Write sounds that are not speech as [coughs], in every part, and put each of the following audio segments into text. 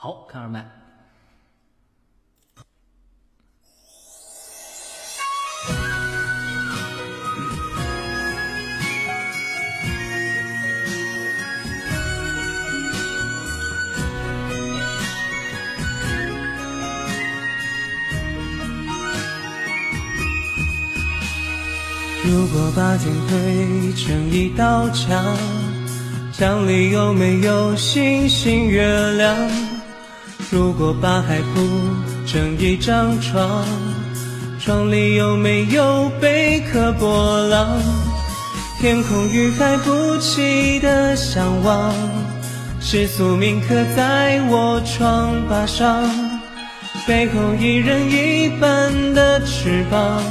好看二麦。如果把天推成一道墙，墙里有没有星星月亮？如果把海铺成一张床，床里有没有贝壳波浪？天空与海不期的相望，是宿命刻在我窗把上，背后一人一半的翅膀。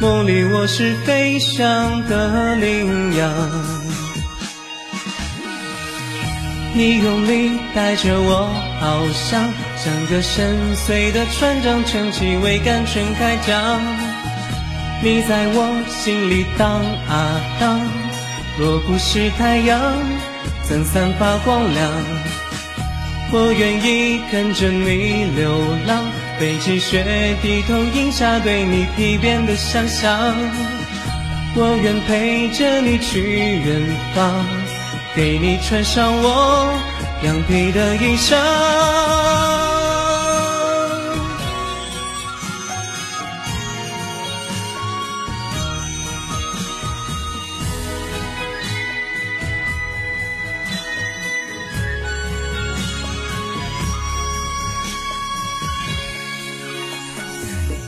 梦里我是飞翔的羚羊，你用力带着我，翱翔，像个深邃的船长，撑起桅杆撑开江。你在我心里荡啊荡，若不是太阳，怎散发光亮？我愿意跟着你流浪。背起雪，低头饮下对你皮鞭的想象。我愿陪着你去远方，给你穿上我羊皮的衣裳。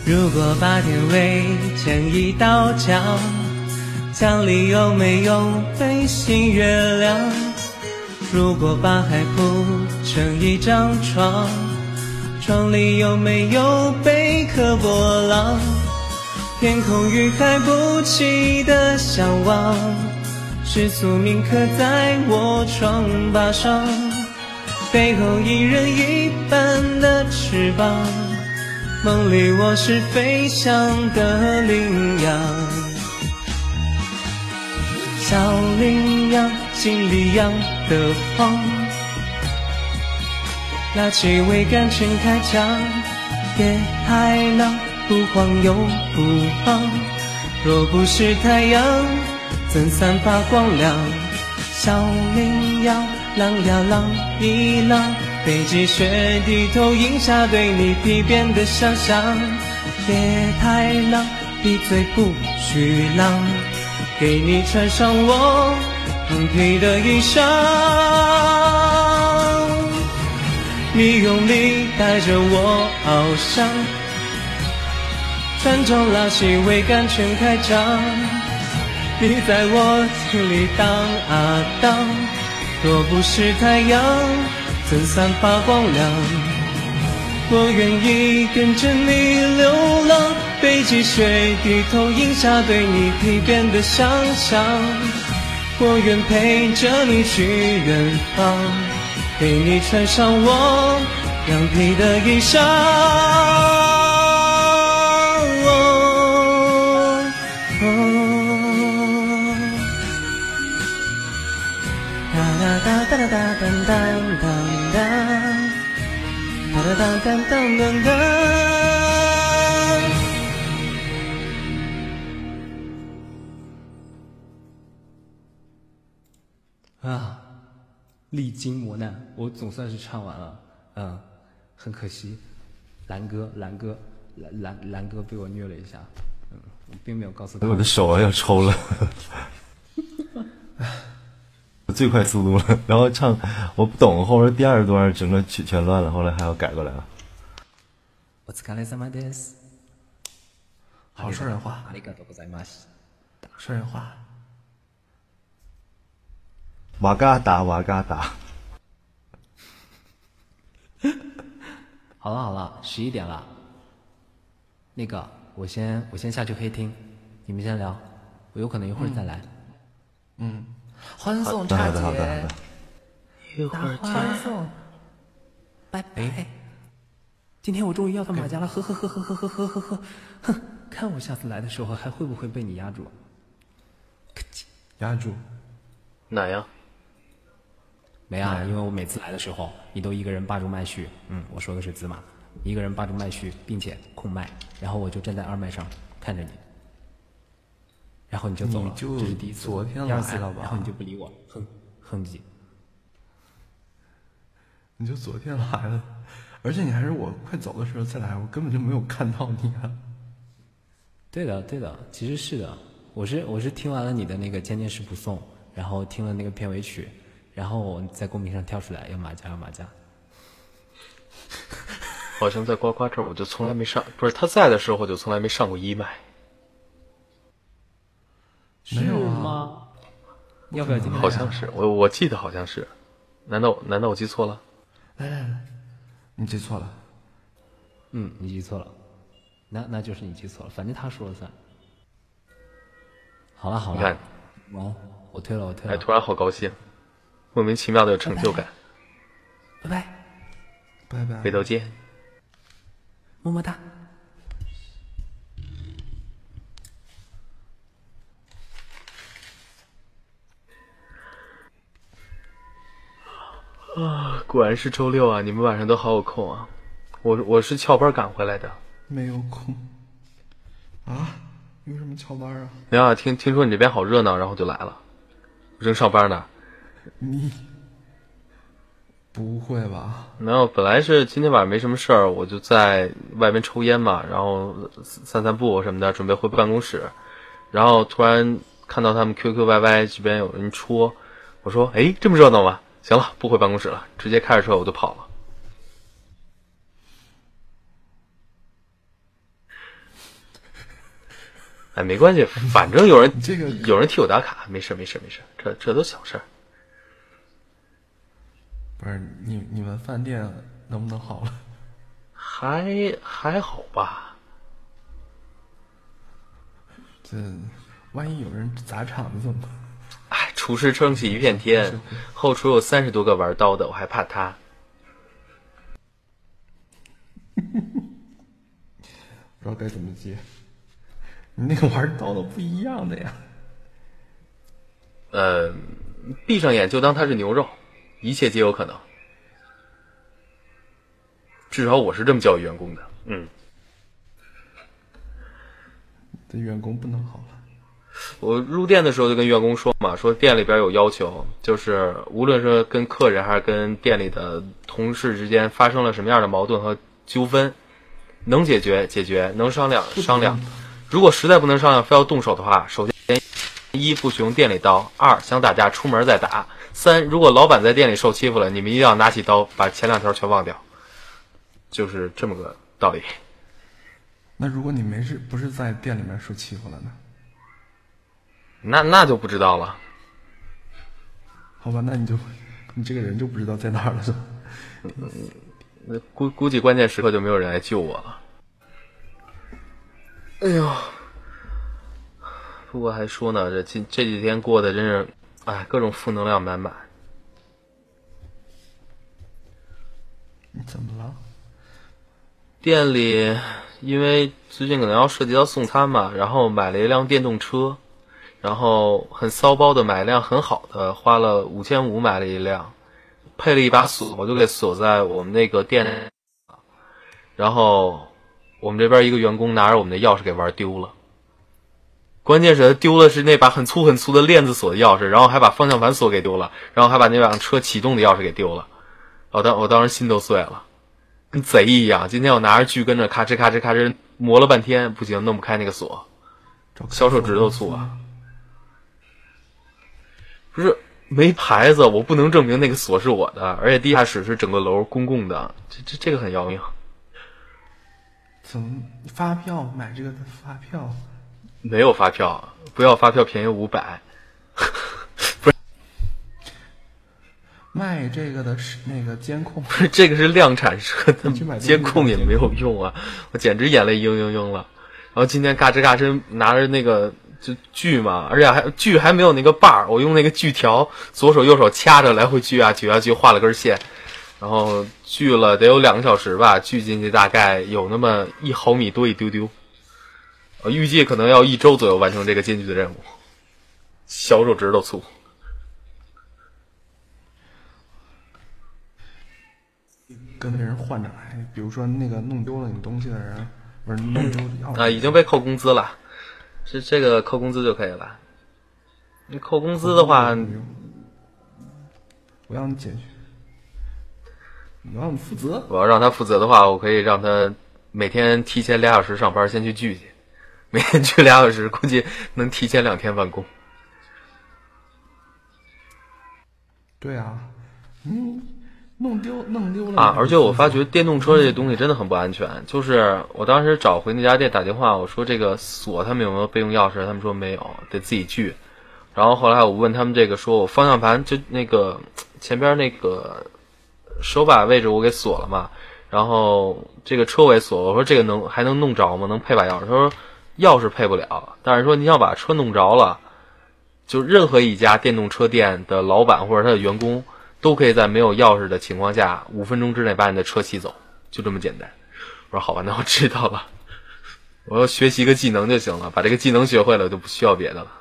如果把天围成一道墙，墙里有没有飞星月亮？如果把海铺成一张床，床里有没有贝壳波浪？天空与海不齐的向往，是宿命刻在我窗把上，背后一人一半的翅膀。梦里我是飞翔的羚羊，小羚羊心里痒得慌，拿起桅杆撑开桨，别太浪，不慌又不忙。若不是太阳，怎散发光亮？小羚羊，浪呀浪，一浪。北极雪，低头饮下对你皮鞭的想象。别太浪，闭嘴不许浪，给你穿上我羊皮的衣裳。你用力带着我翱翔，船长拉起未干全开张。你在我心里荡啊荡，若不是太阳。怎散发光亮？我愿意跟着你流浪，背起雪，低头饮下对你皮鞭的想象。我愿陪着你去远方，给你穿上我羊皮的衣裳。哒哒哒哒当当当当，哒哒当当啊，历经磨难，我总算是唱完了。嗯，很可惜，蓝哥，蓝哥，蓝蓝蓝哥被我虐了一下。嗯，我并没有告诉他。我的手啊要抽了。[laughs] 最快速度了，然后唱我不懂，后面第二段整个全全乱了，后来还要改过来了。好说人话，说人话。瓦嘎达瓦嘎达。[laughs] 好了好了，十一点了。那个，我先我先下去黑厅，你们先聊，我有可能一会儿再来。嗯。欢送茶姐，一会儿欢送，拜拜。今天我终于要到马家了，呵呵呵呵呵呵呵呵呵，哼，看我下次来的时候还会不会被你压住？压住？哪呀？没啊，因为我每次来的时候，你都一个人霸住麦序，嗯，我说的是紫马，一个人霸住麦序，并且控麦，然后我就站在二麦上看着你，然后你就走了，就这是第一次，昨天第二次来了吧然后你就不理我，哼哼唧，你就昨天来了，而且你还是我快走的时候再来，我根本就没有看到你啊。对的，对的，其实是的，我是我是听完了你的那个《渐渐是不送》，然后听了那个片尾曲，然后我在公屏上跳出来要马甲要马甲，好像在呱呱这儿我就从来没上，不是他在的时候我就从来没上过一麦。没有啊吗？要不要今天好像是我我记得好像是，难道难道我记错了？来来来，你记错了。嗯，你记错了，那那就是你记错了，反正他说了算。好了好了你看，完，我退了我退了哎，突然好高兴，莫名其妙的有成就感。拜拜，拜拜。回头见。么么哒。啊果然是周六啊！你们晚上都好有空啊。我我是翘班赶回来的。没有空。啊？有什么翘班啊？没有啊，听听说你这边好热闹，然后就来了。我正上班呢。你不会吧？没有本来是今天晚上没什么事儿，我就在外面抽烟嘛，然后散散步什么的，准备回办公室。然后突然看到他们 QQYY 这边有人戳，我说：“哎，这么热闹吗？行了，不回办公室了，直接开着车我就跑了。”哎，没关系，反正有人 [laughs] 这个有人替我打卡，没事没事没事，这这都小事儿。不是你你们饭店能不能好了？还还好吧。这万一有人砸场子怎么办？哎，厨师撑起一片天，后厨有三十多个玩刀的，我还怕他。不知道该怎么接。你那个玩刀的不一样的呀。呃，闭上眼就当它是牛肉，一切皆有可能。至少我是这么教育员工的。嗯，这员工不能好了。我入店的时候就跟员工说嘛，说店里边有要求，就是无论是跟客人还是跟店里的同事之间发生了什么样的矛盾和纠纷，能解决解决，能商量商量。如果实在不能商量，非要动手的话，首先一不许用店里刀，二想打架出门再打，三如果老板在店里受欺负了，你们一定要拿起刀把前两条全忘掉，就是这么个道理。那如果你没事，不是在店里面受欺负了呢？那那就不知道了。好吧，那你就你这个人就不知道在哪儿了，是吧？那估估计关键时刻就没有人来救我了。哎呦，不过还说呢，这今这几天过得真是，哎，各种负能量满满。你怎么了？店里因为最近可能要涉及到送餐嘛，然后买了一辆电动车，然后很骚包的买一辆很好的，花了五千五买了一辆，配了一把锁，我就给锁在我们那个店，然后我们这边一个员工拿着我们的钥匙给玩丢了。关键是他丢了是那把很粗很粗的链子锁的钥匙，然后还把方向盘锁给丢了，然后还把那辆车启动的钥匙给丢了。我当我当时心都碎了。跟贼一样。今天我拿着锯跟着咔哧咔哧咔哧磨了半天，不行，弄不开那个锁，小手指头粗啊！不是没牌子，我不能证明那个锁是我的，而且地下室是整个楼公共的，这这这个很要命。怎么发票买这个的发票？没有发票，不要发票便宜五百。[laughs] 不是卖这个的是那个监控，不是这个是量产车的监控也没有用啊，我简直眼泪嘤嘤嘤了。然后今天嘎吱嘎吱拿着那个就锯嘛，而且还锯还没有那个把儿，我用那个锯条左手右手掐着来回锯啊锯啊锯，画了根线，然后锯了得有两个小时吧，锯进去大概有那么一毫米多一丢丢。我预计可能要一周左右完成这个艰巨的任务，小手指头粗。跟别人换着来，比如说那个弄丢了你东西的人，不是弄丢钥匙啊，已经被扣工资了，是这个扣工资就可以了。你扣工资的话，我让你解决，你让你负责。我要让他负责的话，我可以让他每天提前俩小时上班，先去聚去，每天去俩小时，估计能提前两天完工。对啊，嗯弄丢弄丢了啊！而且我发觉电动车这东西真的很不安全。就是我当时找回那家店打电话，我说这个锁他们有没有备用钥匙？他们说没有，得自己锯。然后后来我问他们这个，说我方向盘就那个前边那个手把位置我给锁了嘛，然后这个车尾锁，我说这个能还能弄着吗？能配把钥匙？他说钥匙配不了，但是说你想把车弄着了。就任何一家电动车店的老板或者他的员工，都可以在没有钥匙的情况下，五分钟之内把你的车骑走，就这么简单。我说好吧，那我知道了。[laughs] 我要学习一个技能就行了，把这个技能学会了，就不需要别的了。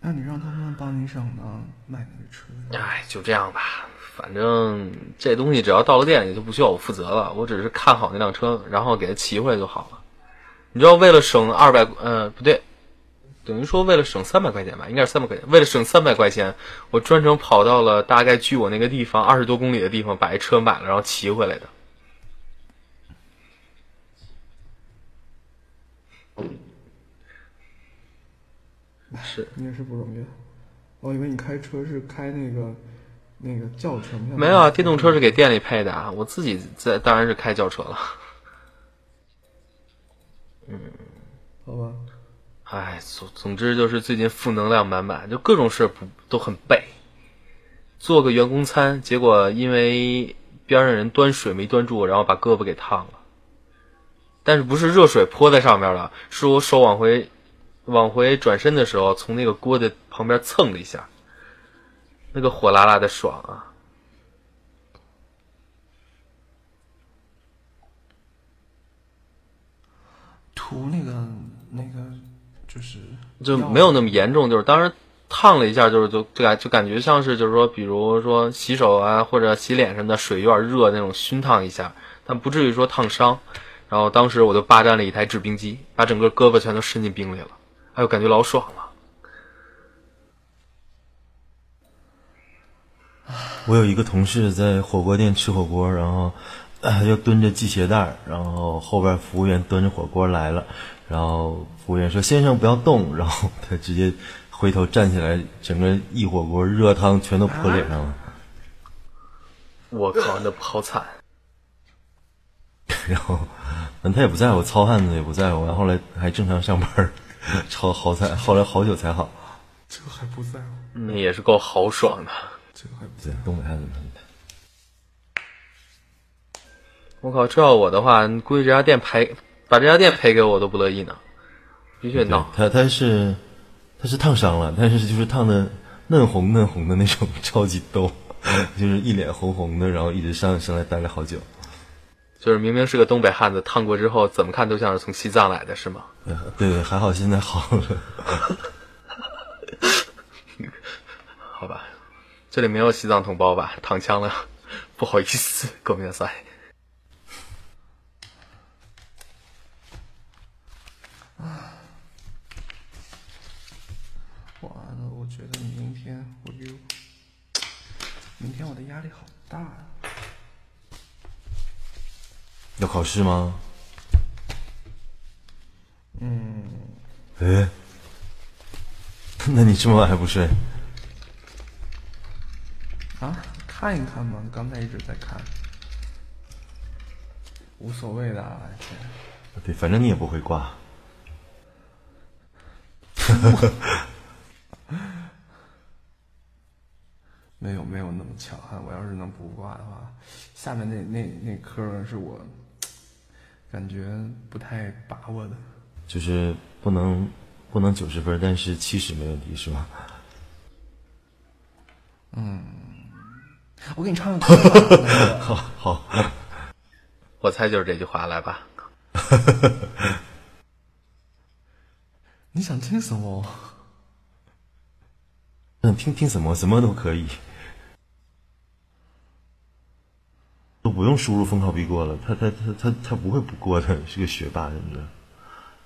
那你让他们帮你省呢，卖你的车。哎，就这样吧，反正这东西只要到了店里就不需要我负责了，我只是看好那辆车，然后给它骑回来就好了。你知道，为了省二百，呃，不对，等于说为了省三百块钱吧，应该是三百块钱。为了省三百块钱，我专程跑到了大概距我那个地方二十多公里的地方，把一车买了，然后骑回来的。是你也是不容易。我以为你开车是开那个那个轿车，没有啊，电动车是给店里配的啊，我自己在当然是开轿车了。嗯，好吧。哎，总总之就是最近负能量满满，就各种事不都很背。做个员工餐，结果因为边上人端水没端住，然后把胳膊给烫了。但是不是热水泼在上面了，是我手往回。往回转身的时候，从那个锅的旁边蹭了一下，那个火辣辣的爽啊！涂那个那个就是就没有那么严重，就是当时烫了一下，就是就就感就感觉像是就是说，比如说洗手啊或者洗脸什么的，水有点热那种熏烫一下，但不至于说烫伤。然后当时我就霸占了一台制冰机，把整个胳膊全都伸进冰里了。哎呦，感觉老爽了！我有一个同事在火锅店吃火锅，然后 [coughs] 要蹲着系鞋带然后后边服务员端着火锅来了，然后服务员说：“先生不要动。”然后他直接回头站起来，整个一火锅热汤全都泼脸上了。我靠，那好惨！[laughs] 然后，嗯，他也不在乎，糙汉子也不在乎，然后来还正常上班。[laughs] 超好惨，后来好久才好。这还不在乎，那也是够豪爽的。这个还不在，东北汉子。我靠，这要我的话，估计这家店赔，把这家店赔给我都不乐意呢。必须闹。他他是他是烫伤了，但是就是烫的嫩红嫩红的那种，[laughs] 超级逗，就是一脸红红的，然后一直上上来待了好久。就是明明是个东北汉子，烫过之后怎么看都像是从西藏来的，是吗？对对，还好现在好了。[laughs] [laughs] 好吧，这里没有西藏同胞吧？躺枪了，[laughs] 不好意思，狗命赛。啊！完了，我觉得明天我又，明天我的压力好大呀。要考试吗？嗯。哎，[laughs] 那你这么晚还不睡？啊，看一看嘛，刚才一直在看，无所谓的啊。对，反正你也不会挂。[laughs] 没有没有那么强悍，我要是能不挂的话，下面那那那科是我。感觉不太把握的，就是不能不能九十分，但是七十没问题，是吧？嗯，我给你唱个歌。[laughs] 好，好，我猜就是这句话，来吧。[laughs] 你想听什么？[laughs] 嗯，听听什么什么都可以，都不用输入封考必过了。他他他他他不会不过的，是个学霸，真的。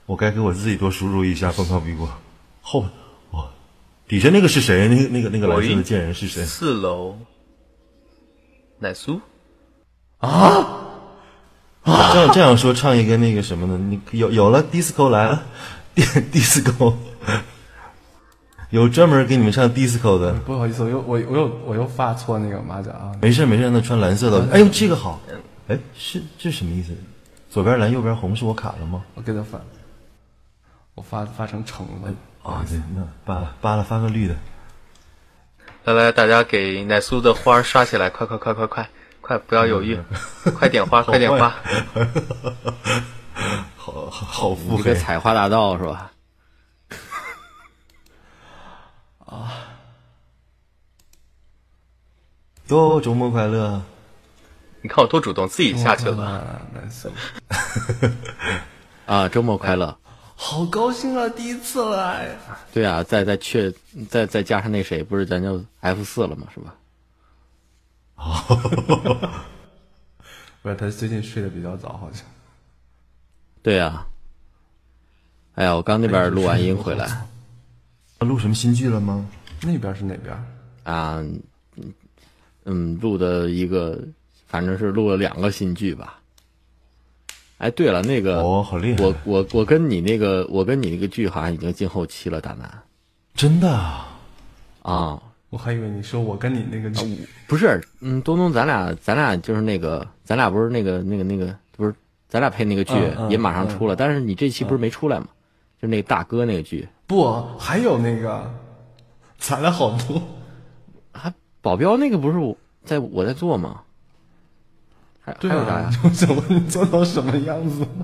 我该给我自己多输入一下封考必过。后哇，底下那个是谁？那个那个那个蓝色的贱人是谁？四楼，奶酥啊啊。这样这样说，唱一个那个什么的？你有有了，disco 来了，[laughs] disco，有专门给你们唱 disco 的。不好意思，我又我我又我又发错那个马甲啊！没事没事，那穿蓝色的。哎呦，这个好。哎，是这什么意思？左边蓝，右边红，是我卡了吗？我给他发，我发发成橙了。啊，对，那扒了扒了，发个绿的。来来，大家给奶酥的花刷起来！快快快快快快，不要犹豫，[laughs] 快点花，[laughs] 快点花！[laughs] 好好腹一个黑。采花大盗是吧？啊哟，周末快乐！你看我多主动，自己下去了。啊，难受，啊，周末快乐！好高兴啊！第一次来，对啊，再再确再再加上那谁，不是咱就 F 四了吗？是吧？[laughs] 不是他最近睡得比较早，好像。对啊。哎呀，我刚那边录完音回来录什么新剧了吗？那边是哪边？啊，嗯嗯，录的一个，反正是录了两个新剧吧。哎，对了，那个哦，好厉害！我我我跟你那个我跟你那个剧好像已经进后期了，大南真的啊啊，我还以为你说我跟你那个剧不是，嗯，东东，咱俩咱俩就是那个，咱俩不是那个那个那个，不是，咱俩配那个剧也马上出了，但是你这期不是没出来吗？就那个大哥那个剧，不，还有那个，咱俩好多。还保镖那个不是我在我在做吗？还有啥呀？啊，就想问你做到什么样子？[laughs]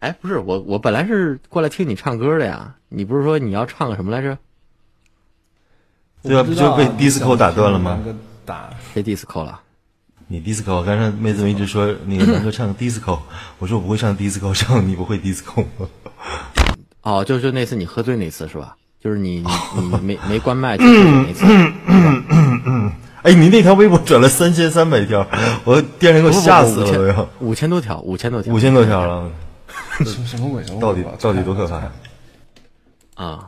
哎，不是我，我本来是过来听你唱歌的呀。你不是说你要唱个什么来着？对啊，不就被 disco 打断了吗打，谁 disco 了？你 disco，刚才妹子们一直说那个南哥唱 disco，我说我不会唱 disco，唱你不会 disco 吗？哦，就就那次你喝醉那次是吧？就是你你你没没关麦 [laughs] 就是那次，[laughs] 哎，你那条微博转了三千三百条，我电视给我吓死了都要，五千多条，五千多条，五千多条了，什 [laughs] 么什么鬼？什么到底到底多可怕？啊！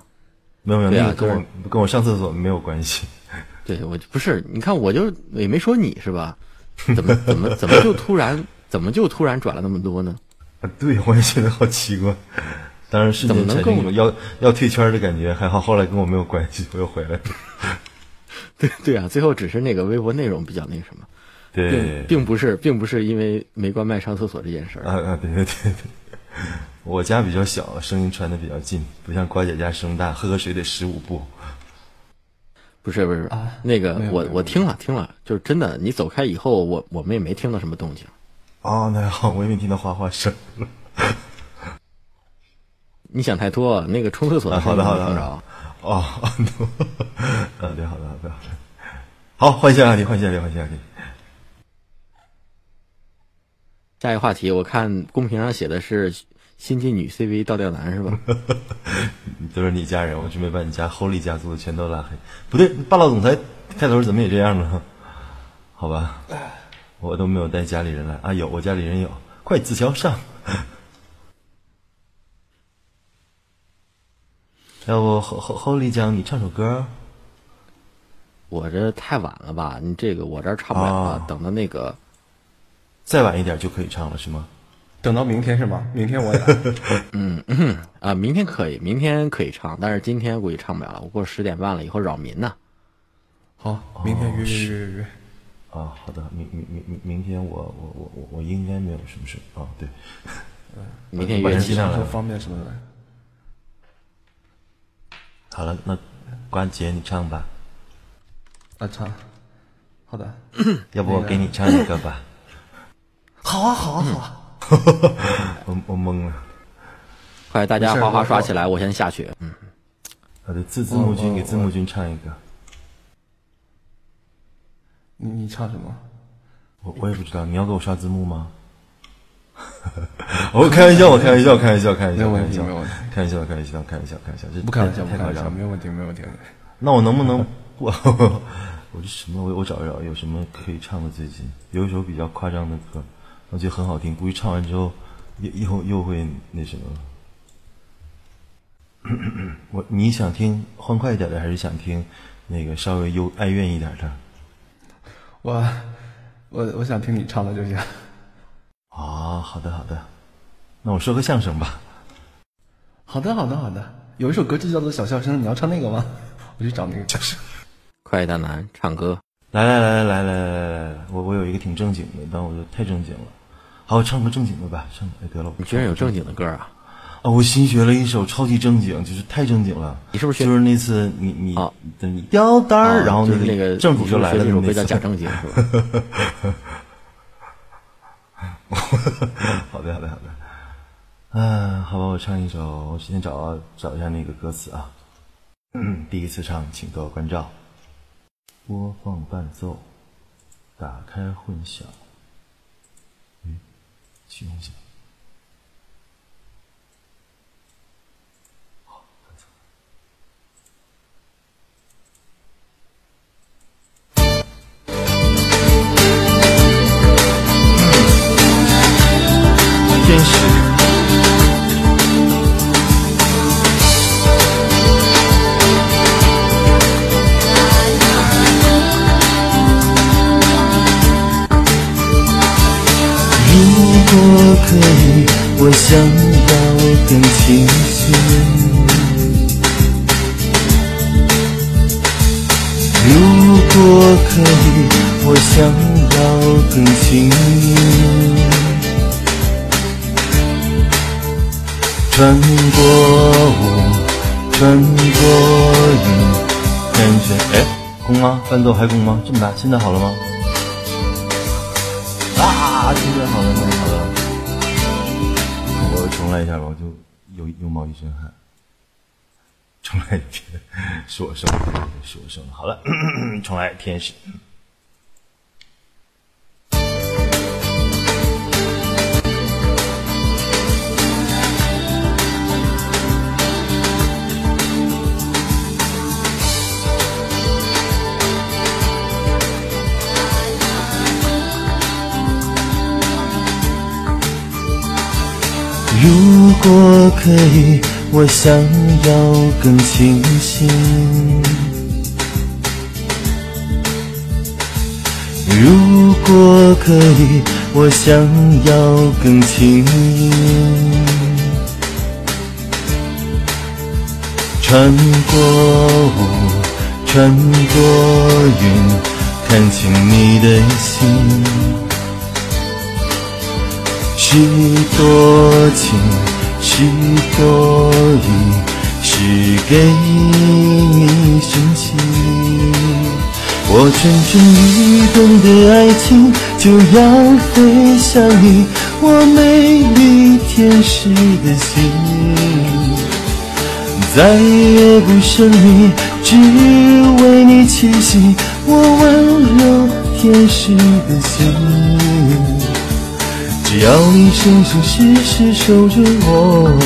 没有没有，那个跟我跟我上厕所没有关系。对我不是，你看我就也没说你是吧？怎么 [laughs] 怎么怎么就突然怎么就突然转了那么多呢？啊，对，我也觉得好奇怪。当然瞬间怎么能跟我要要退圈的感觉，还好后来跟我没有关系，我又回来了。[laughs] 对对啊，最后只是那个微博内容比较那什么，对，并不是并不是因为没关麦上厕所这件事儿。啊啊，对对对对，我家比较小，声音传的比较近，不像瓜姐家声大，喝个水得十五步。不是不是，啊那个我我听了听了，就是真的，你走开以后，我我们也没听到什么动静。哦，那好，我也没听到哗哗声。[laughs] 你想太多，那个冲厕所啊，的声好的好的音没听好的着。。哦，[laughs] 啊，对，好的好的好的。好，换下话题，换下话题，换下话题。下一个话题，我看公屏上写的是新晋女 CV 倒吊男是吧？[laughs] 都是你家人，我准备把你家 Holy 家族的全都拉黑。不对，霸道总裁开头怎么也这样呢？好吧，我都没有带家里人来啊，有我家里人有，快子乔上。要不 Ho- Ho- Holy 讲你唱首歌？我这太晚了吧？你这个我这儿唱不了了，哦等到那个再晚一点就可以唱了是吗？等到明天是吗？明天我也 [laughs] 嗯。啊，明天可以，明天可以唱，但是今天估计唱不了了。我过十点半了以后扰民呢。好，明天约约约约约。啊，好的，明明明明明天我我我我我应该没有什么事啊，对，明天约你晚上记上来说方便什么的。好了，那关杰你唱吧，啊，唱。好的。[coughs] 要不我给你唱一个吧？[coughs] 好啊，好啊，好啊。[laughs] 我我懵了。快大家没事哗哗刷起来，我先下去。嗯，好的，字字幕君给字幕君唱一个，你你唱什么？我我也不知道，你要给我刷字幕吗？[laughs] 我开玩笑，我开玩笑，开玩笑，开玩笑，没有问题，开玩笑没有问题。开玩笑，开玩笑，开玩笑，开玩笑，这不开玩笑，不开玩笑，没有问题，没有问题。那我能不能我我这什么？我 [laughs] 我找一找有什么可以唱的？最近有一首比较夸张的歌，我觉得很好听，估计唱完之后又又又会那什么。[coughs] 我你想听欢快一点的，还是想听那个稍微忧哀怨一点的？我我我想听你唱的就行。啊，好的好的，那我说个相声吧。好的，好的，好的。有一首歌就叫做《小笑声》，你要唱那个吗？[laughs] 我去找那个。就是。快大男唱歌，来来来来来来来来来，我我有一个挺正经的，但我觉得太正经了。好，我唱个正经的吧。唱哎得了，你居然有正经的歌啊？啊！我新学了一首超级正经，就是太正经了。你是不是学就是那次你你啊你吊单儿，啊然后就是那个政府就来了那首歌叫假正经是吧？[laughs] 好的好的好的。嗯，好吧，我唱一首，我先找找一下那个歌词啊。嗯，第一次唱，请多关照。播放伴奏，打开混响。嗯，启动一如果可以，我想要更清醒。如果可以，我想要更轻盈。穿过雾，穿过云，感觉哎，空吗？伴奏还空吗？这么大，现在好了吗？啊，现在好了，那好了。我重来一下吧，我就又又冒一身汗。重来一遍，是我生的，是我生的。好了，[coughs] 重来，天使。如果可以，我想要更清醒。如果可以，我想要更轻盈。穿过雾，穿过云，看清你的心。是多情，是多疑，是给你深情。我蠢蠢欲动的爱情就要飞向你，我美丽天使的心，再也不神秘，只为你栖息。我温柔天使的心。只要你生生世世守着我，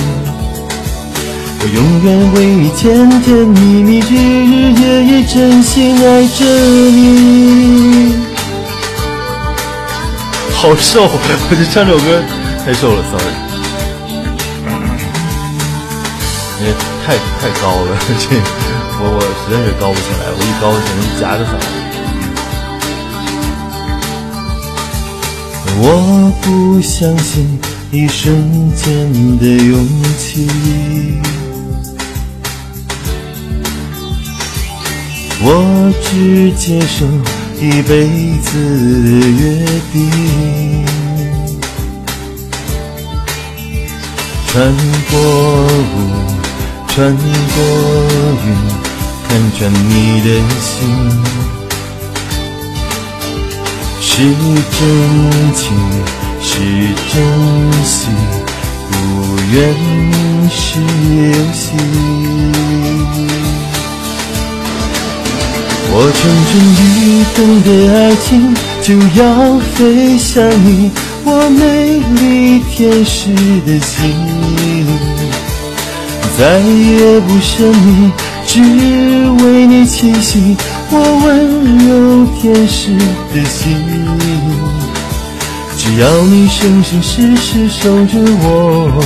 我永远为你甜甜蜜蜜，日日夜夜真心爱着你。好瘦，我就唱这首歌太瘦了，sorry。因为太太高了，这我我实在是高不起来，我一高只能夹着嗓子。我不相信一瞬间的勇气，我只接受一辈子的约定。穿过雾，穿过云，看穿你的心。是真情，是真心，不愿是游戏。我蠢蠢欲动的爱情就要飞向你，我美丽天使的心，再也不神秘，只为你倾心我温柔天使的心。只要你生生世世守着我，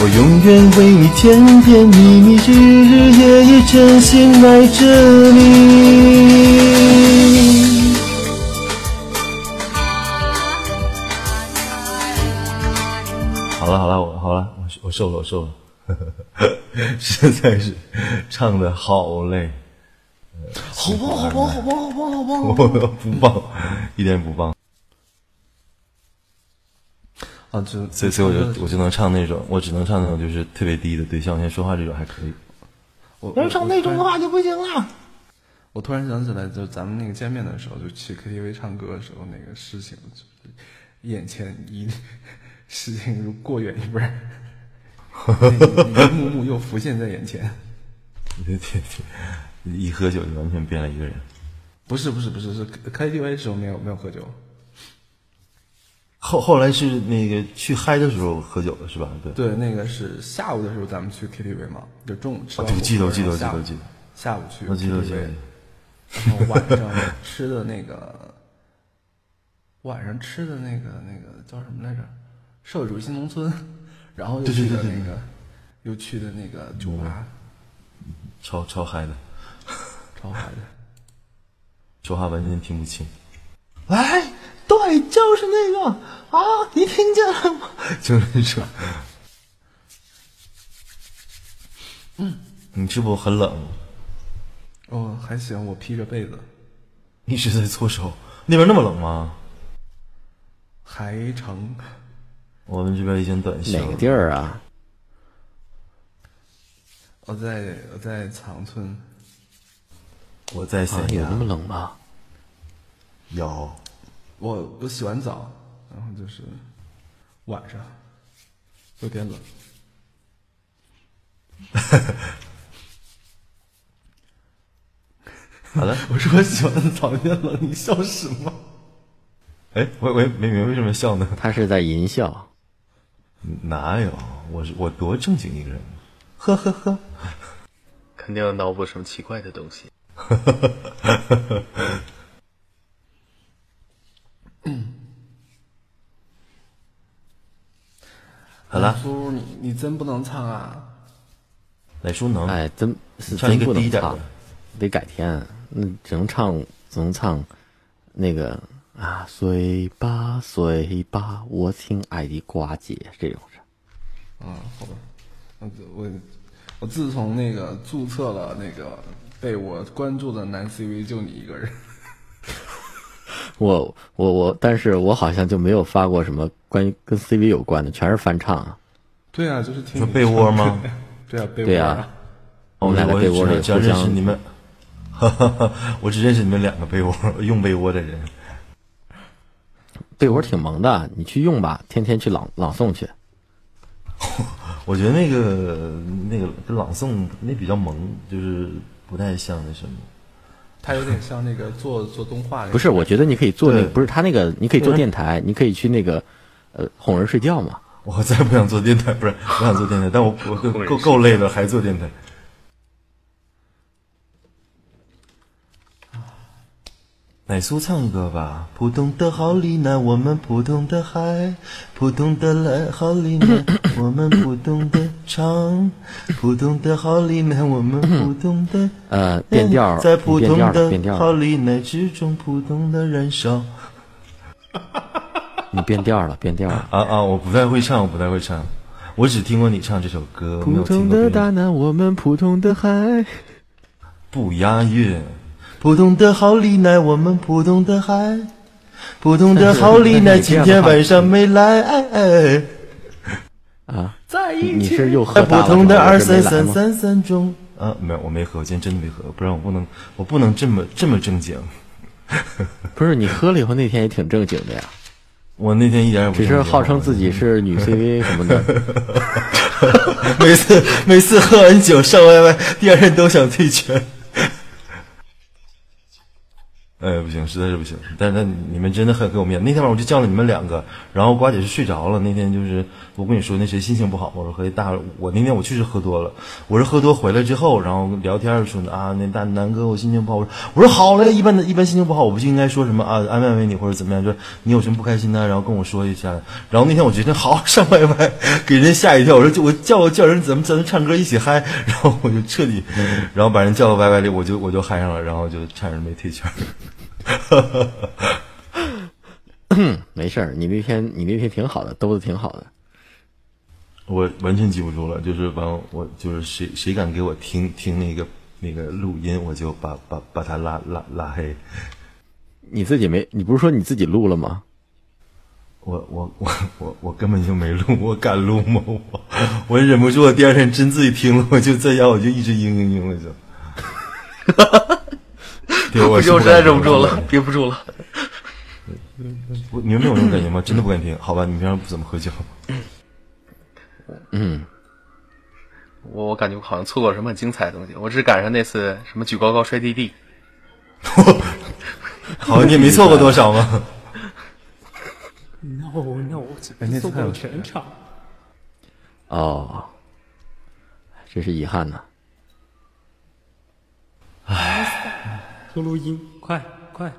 我永远为你甜甜蜜蜜，日日夜夜真心爱着你。好了好了，我好了，我我瘦了，我瘦了，实在是唱的好累，好棒，好棒，好棒，好棒，好棒！我不棒，一点也不棒，啊，就所以所以我就我就能唱那种，我只能唱那种就是特别低的，对，像我现在说话这种还可以。我要唱那种的话就不行了。我突然想起来，就咱们那个见面的时候，就去 KTV 唱歌的时候那个事情，就是眼前一事情如过眼云儿，[laughs] 那一幕幕又浮现在眼前。对对对，一喝酒就完全变了一个人。不是不是不是是 KTV 的时候没有没有喝酒，后后来是那个去嗨的时候喝酒的是吧？对。对，那个是下午的时候咱们去 KTV 嘛，就中午吃完哦对记得记得记得记得下午去我记得我记得 KTV，然后晚上吃的那个，晚上吃的那个那个叫什么来着？社会主义新农村，然后又去的那个，又去的那个酒吧，超超嗨的，超嗨的。说话完全听不清。哎，对，就是那个啊，你听见了吗？就是那种。嗯，你是不是很冷？哦，还行，我披着被子，一直在搓手。那边那么冷吗？还成。我们这边已经短袖了。哪个地儿啊？我在我在长春，啊我在沈，阳有那么冷吗？有。我我洗完澡，然后就是晚上有点冷。好的。[laughs] 我说洗完澡有点冷，你笑什么？哎，我我也没明白为什么笑呢？他是在淫笑。哪有？我是我多正经一个人。呵呵呵。肯定要脑补什么奇怪的东西。[laughs] 好了，叔，你你真不能唱啊！磊叔能。哎，真是真不能唱得改天。那只能唱，只能唱那个啊，睡吧睡吧，我亲爱的瓜姐这种事。啊，好吧，我我我自从那个注册了那个被我关注的男 CV 就你一个人，[laughs] 我我我，但是我好像就没有发过什么关于跟 CV 有关的，全是翻唱啊。对啊，就是听你说被窝吗？[laughs] 对啊，被窝对啊我们俩在被窝里互相认识你们，[laughs] 我只认识你们两个被窝用被窝的人。被窝挺萌的，你去用吧，天天去朗朗诵去。我觉得那个那个跟朗诵那比较萌，就是不太像那什么。他有点像那个做做动画的。不是，我觉得你可以做那个不是他那个，你可以做电台，你可以去那个呃哄人睡觉嘛。我再不想做电台，不是不想做电台，但我我够够够累了，还做电台。奶苏唱一个吧，普通的好丽娜，我们普通的海，普通的来好丽娜，[coughs] 我们普通的唱，普通的好丽娜，我们普通的 [coughs] 呃，变调儿，在普通的好丽娜之中，普通的燃烧。[coughs] 你变调儿了，变调儿了。啊啊！我不太会唱，我不太会唱，我只听过你唱这首歌，普通。的大南，我们普通的海。不押韵。普通的好丽奈，我们普通的海，普通的好丽奈，今天晚上没来。啊，在你你是又喝在大了普通的二？三三三三中啊，没有，我没喝，我今天真的没喝，不然我不能，我不能这么这么正经。不是你喝了以后那天也挺正经的呀，我那天一点也不只是号称自己是女 CV 什么的。每次每次喝完酒上 YY，第二天都想退圈。哎，不行，实在是不行。但是那你们真的很给我面子。那天晚上我就叫了你们两个，然后瓜姐是睡着了。那天就是我跟你说，那谁心情不好，我说和大，我那天我确实喝多了。我是喝多回来之后，然后聊天说啊，那大南哥我心情不好。我说我说好嘞，一般的一般心情不好，我不就应该说什么啊，安慰安慰你或者怎么样，说你有什么不开心的，然后跟我说一下。然后那天我决定好上 YY，给人家吓一跳。我说就我叫叫人咱们咱们唱歌一起嗨，然后我就彻底，然后把人叫到 YY 里，我就我就嗨上了，然后就差点没退圈。[laughs] 没事儿，你那天你那天挺好的，兜的挺好的。我完全记不住了，就是完我就是谁谁敢给我听听那个那个录音，我就把把把他拉拉拉黑。你自己没，你不是说你自己录了吗？我我我我我根本就没录，我敢录吗？我我忍不住，我第二天真自己听了，我就在家我就一直嘤嘤嘤，我就。对，[laughs] 我我实在忍不住了，憋不住了。我你们没有那种感觉吗？真的不敢听？好吧，你们平常不怎么喝酒。嗯，我我感觉我好像错过了什么很精彩的东西，我只赶上那次什么举高高摔地地。[laughs] 好，你也没错过多少吗？No No，哎那次还有全场。哦，真是遗憾呐。做录音，快快！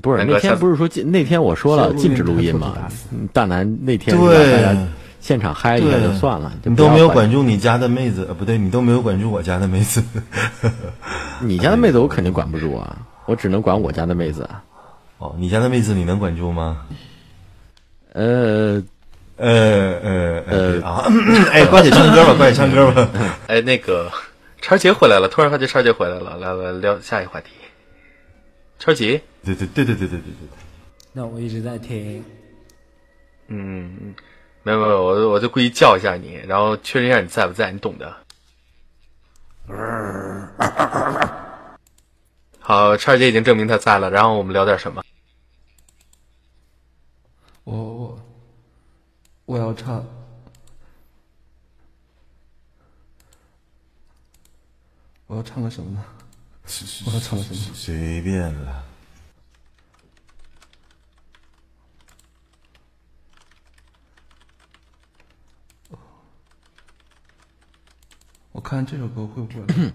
不是那天不是说禁那天我说了禁止录音吗？嗯大南那天对让大家现场嗨一下就算了，你都没有管管住你家的妹子，呃，不对，你都没有管住我家的妹子。你家的妹子，我肯定管不住啊，我只能管我家的妹子啊。哦，你家的妹子你能管住吗？呃，呃呃呃啊！哎，瓜姐唱歌吧，瓜姐唱歌吧。哎，那个叉儿杰回来了，突然发现超儿杰回来了，来来聊下一个话题。超儿杰，对对对对对对对对。那我一直在听。嗯，没有没有，我我就故意叫一下你，然后确认一下你在不在，你懂的。好，超儿杰已经证明他在了，然后我们聊点什么？我我我要唱，我要唱个什么呢？我要唱个什么？随便了。我看这首歌会不会？[coughs]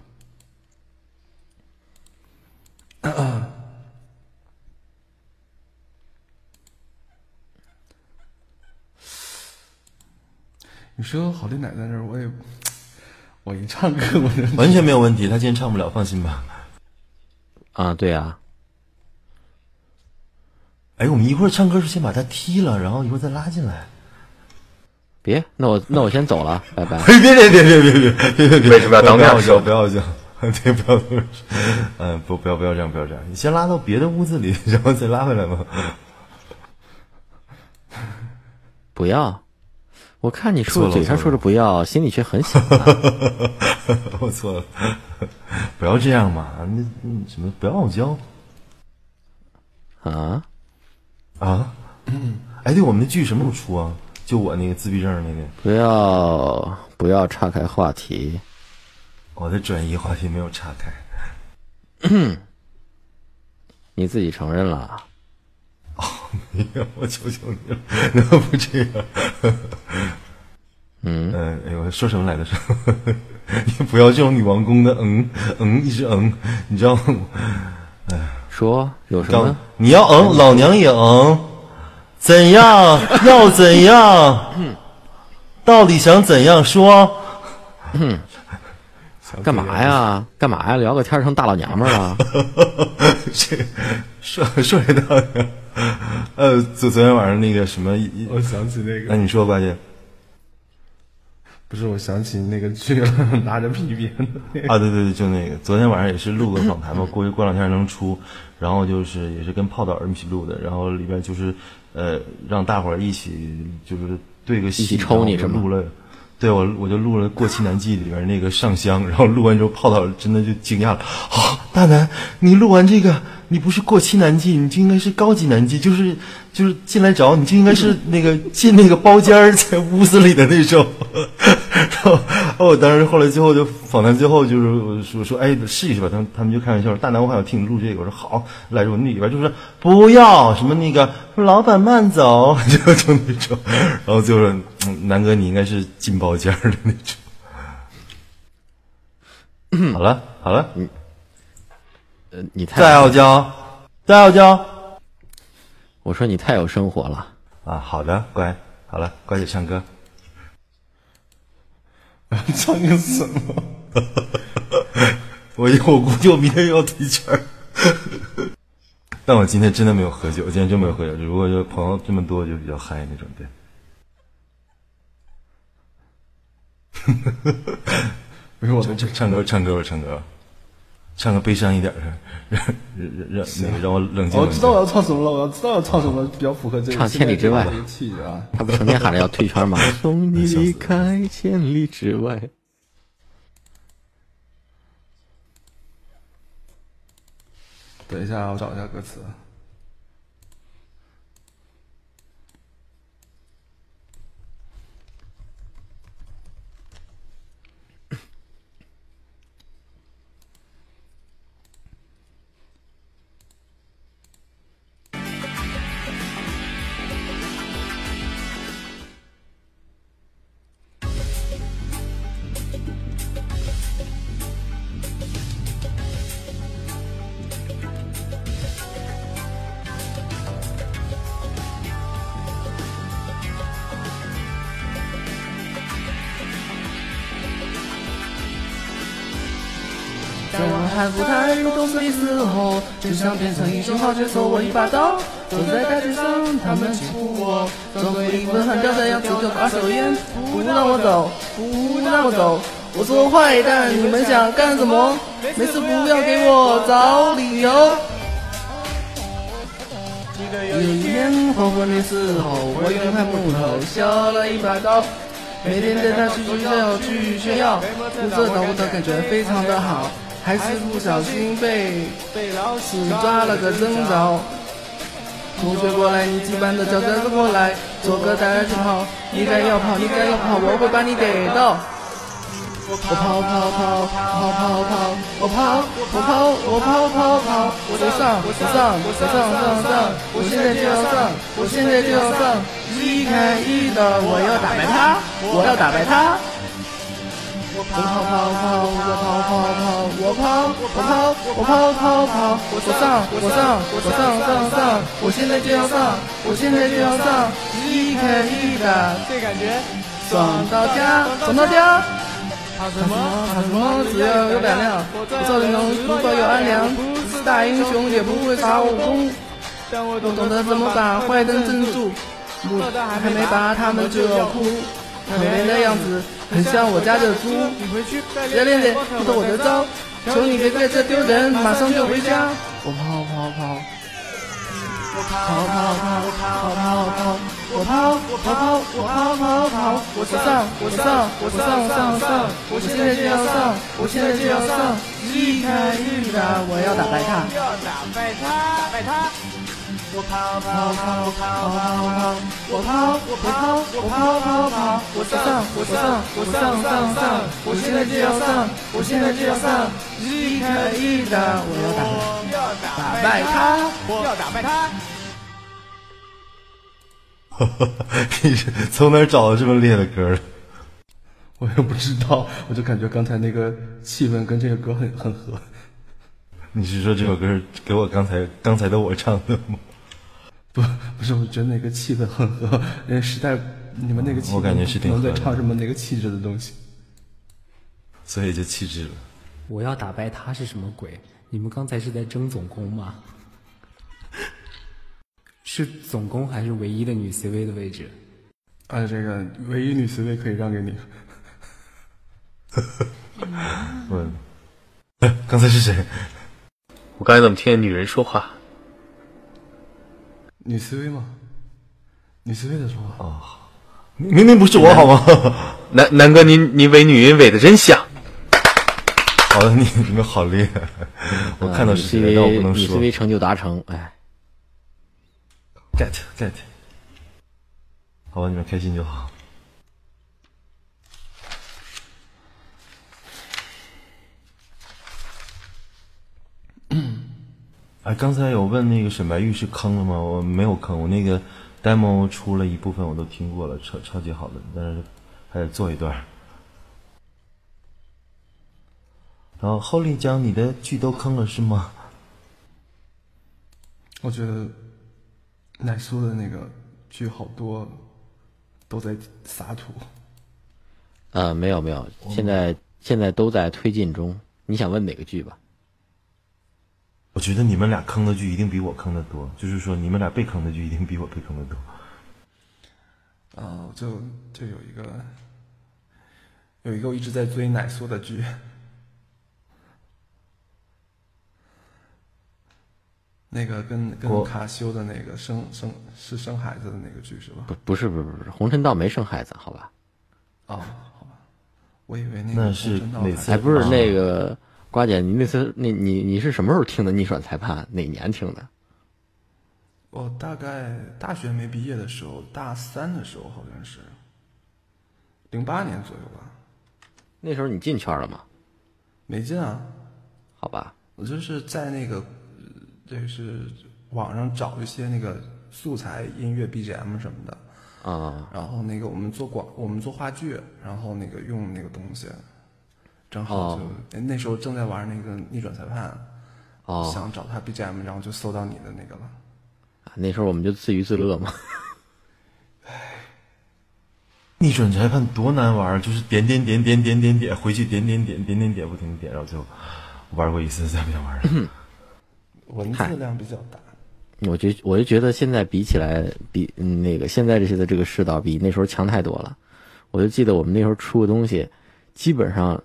你说好丽奶在这儿，我也，我一唱歌我就完全没有问题，他今天唱不了，放心吧。啊，对啊，哎，我们一会儿唱歌时先把他踢了，然后一会儿再拉进来。别，那我那我先走了，拜拜。别别别别别别别别别别！为什么要当面不要说叫？不要叫！对，不要。嗯，不，不要不要这样，不要这样。你先拉到别的屋子里，然后再拉回来吧。不要，我看你说嘴上说着不要，心里却很想啊。[laughs] 我错了，[laughs] 不要这样嘛！那那什么，不要傲娇啊，啊！哎，对，我们的剧什么时候出啊？就我那个自闭症那个，不要不要岔开话题。我的转移话题没有岔开。你自己承认了，我求求你了，能不这样？嗯嗯，哎呦，说什么来着？你不要这种女王宫的嗯嗯一直嗯，你知道吗？说有什刚么？你要嗯，老娘也嗯，怎样？要怎样？到底想怎样说？嗯干嘛呀？干嘛呀？聊个天成大老娘们儿了？这说说来道理，[laughs] 呃，昨昨天晚上那个什么，我想起那个，那你说吧姐不是我想起那个剧了，[laughs] 拿着皮鞭的那个。啊，对对对，就那个，昨天晚上也是录个访谈嘛，估计过两天能出，然后就是也是跟炮导一起录的，然后里边就是呃让大伙儿一起就是对个戏，一起抽你是吗然后我就录了。对我，我就录了《过期难记》里边那个上香，然后录完之后，泡导真的就惊讶了。[gasps] 啊，大南，你录完这个，你不是过期难记，你就应该是高级难记，就是就是进来找你就应该是那个进那个包间儿在屋子里的那种。[laughs] 然后，我当时后来最后就访谈最后就是说说哎试一试吧，他们他们就开玩笑说大南我好想听你录这个，我说好，来着我那里边就是不要什么那个老板慢走，[laughs] 就就那种，然后最后南哥你应该是进包间儿的那种。好了好了，呃，你太再傲娇，再傲娇我说你太有生活了。啊，好的乖，好了乖姐唱歌。[laughs] 唱个什么？[laughs] 我我估计我明天又要退圈儿。[laughs] 但我今天真的没有喝酒，我今天真没有喝酒。如果就朋友这么多，就比较嗨那种，对。不是我们唱唱歌，唱歌，我唱歌，唱个悲伤一点的，让让让那个让我冷静。我知道我要唱什么了，我要知道要唱什么比较符合这个唱千里之外。他不成天喊着要退圈吗？送你离开千里之外。等一下，我找一下歌词。还不太懂事的时候，就想变成英雄好却抽我一把刀。走在大街上，他们欺负我，装作一副很屌的样子就把手烟，不让我走，不让我走。我做坏蛋，你们想干什么？没事不要给我找理由。有一天黄昏的时候，我用块木头削了一把刀，每天带它去学校去炫耀，不知道我的感觉非常的好，还是不小心被被老师抓了个正着。同学过来，你几班的叫哥哥过来，做个大去跑，你该要跑，你该要跑，我会把你逮到。我跑跑跑跑跑跑，我跑我跑我跑跑跑，我上我上我上上上，我现在就要上，我现在就要上，一开一的我要打败他，我要打败他。我跑跑跑，我跑跑跑，我跑我跑我跑跑跑，我上我上我上上上，我现在就要上，我现在就要上，一开一的，这感觉爽到家，爽到家。怕什么？怕什么？只要有胆量，我赵云龙如果有安良，不是大英雄也不会耍武功。但我懂得怎么把坏人镇住，木还没拔他们就要哭。可怜的样子很像我家的猪。你回去再练练，不懂我的招。求你别在这丢人，马上就回家。我跑跑跑。我跑跑跑跑跑跑，我跑我跑跑我跑跑跑，我上我上我上上上，我现在就要上，我现在就要上，一开一打，我要打败他，要打败他，打败他。我跑跑跑跑跑跑，我跑我跑我跑跑跑，我上我上我上上上，我现在就要上，我现在就要上，一开一打，我要打打败他，我要打败他。你是从哪找的这么烈的歌？我也不知道，我就感觉刚才那个气氛跟这个歌很很合。你是说这首歌给我刚才刚才的我唱的吗？不，不是，我觉得那个气氛很合，因为时代你们那个气氛，我感觉是挺能在唱什么那个气质的东西。所以就气质了。我要打败他是什么鬼？你们刚才是在争总攻吗？是总攻还是唯一的女 C 位的位置？啊，这个唯一女 C 位可以让给你。[laughs] 问，哎 [laughs] 刚才是谁？我刚才怎么听见女人说话？女 CV 吗？女 CV 的说话。明明不是我好吗？[laughs] 南南哥，你你伪女音伪的真像。好的，你你们好厉害！我看到是谁了，但我不能女说 CV。成就达成，哎，get get，好吧，你们开心就好。哎，刚才有问那个沈白玉是坑了吗？我没有坑，我那个 demo 出了一部分，我都听过了，超超级好的，但是还得做一段。然后后丽江，你的剧都坑了是吗？我觉得奶叔的那个剧好多都在撒土。呃，没有没有，现在现在都在推进中。你想问哪个剧吧？我觉得你们俩坑的剧一定比我坑的多，就是说你们俩被坑的剧一定比我被坑的多。啊、就就有一个有一个我一直在追奶苏的剧，那个跟跟我卡修的那个生生是生孩子的那个剧是吧？不不是不是不是，红尘道没生孩子，好吧？哦，好吧，我以为那个那是还哪次哎，不是啊那个瓜姐，你那次那你你是什么时候听的逆转裁判？哪年听的？我大概大学没毕业的时候，大三的时候好像是零八年左右吧，那时候你进圈了吗？没进啊，好吧，我就是在那个，呃就是网上找一些那个素材、音乐、BGM 什么的，啊、然后那个我们做广，我们做话剧，然后那个用那个东西，正好就、那时候正在玩那个逆转裁判，哦，想找他 BGM，然后就搜到你的那个了。那时候我们就自娱自乐嘛。[laughs] 逆转裁判多难玩儿，就是点点点点点点点，回去点点点点点点，不停地点，然后最后玩过一次，再不想玩了。文字量比较大，我觉我就觉得现在比起来，比嗯那个现在这些的这个世道比那时候强太多了。我就记得我们那时候出的东西，基本上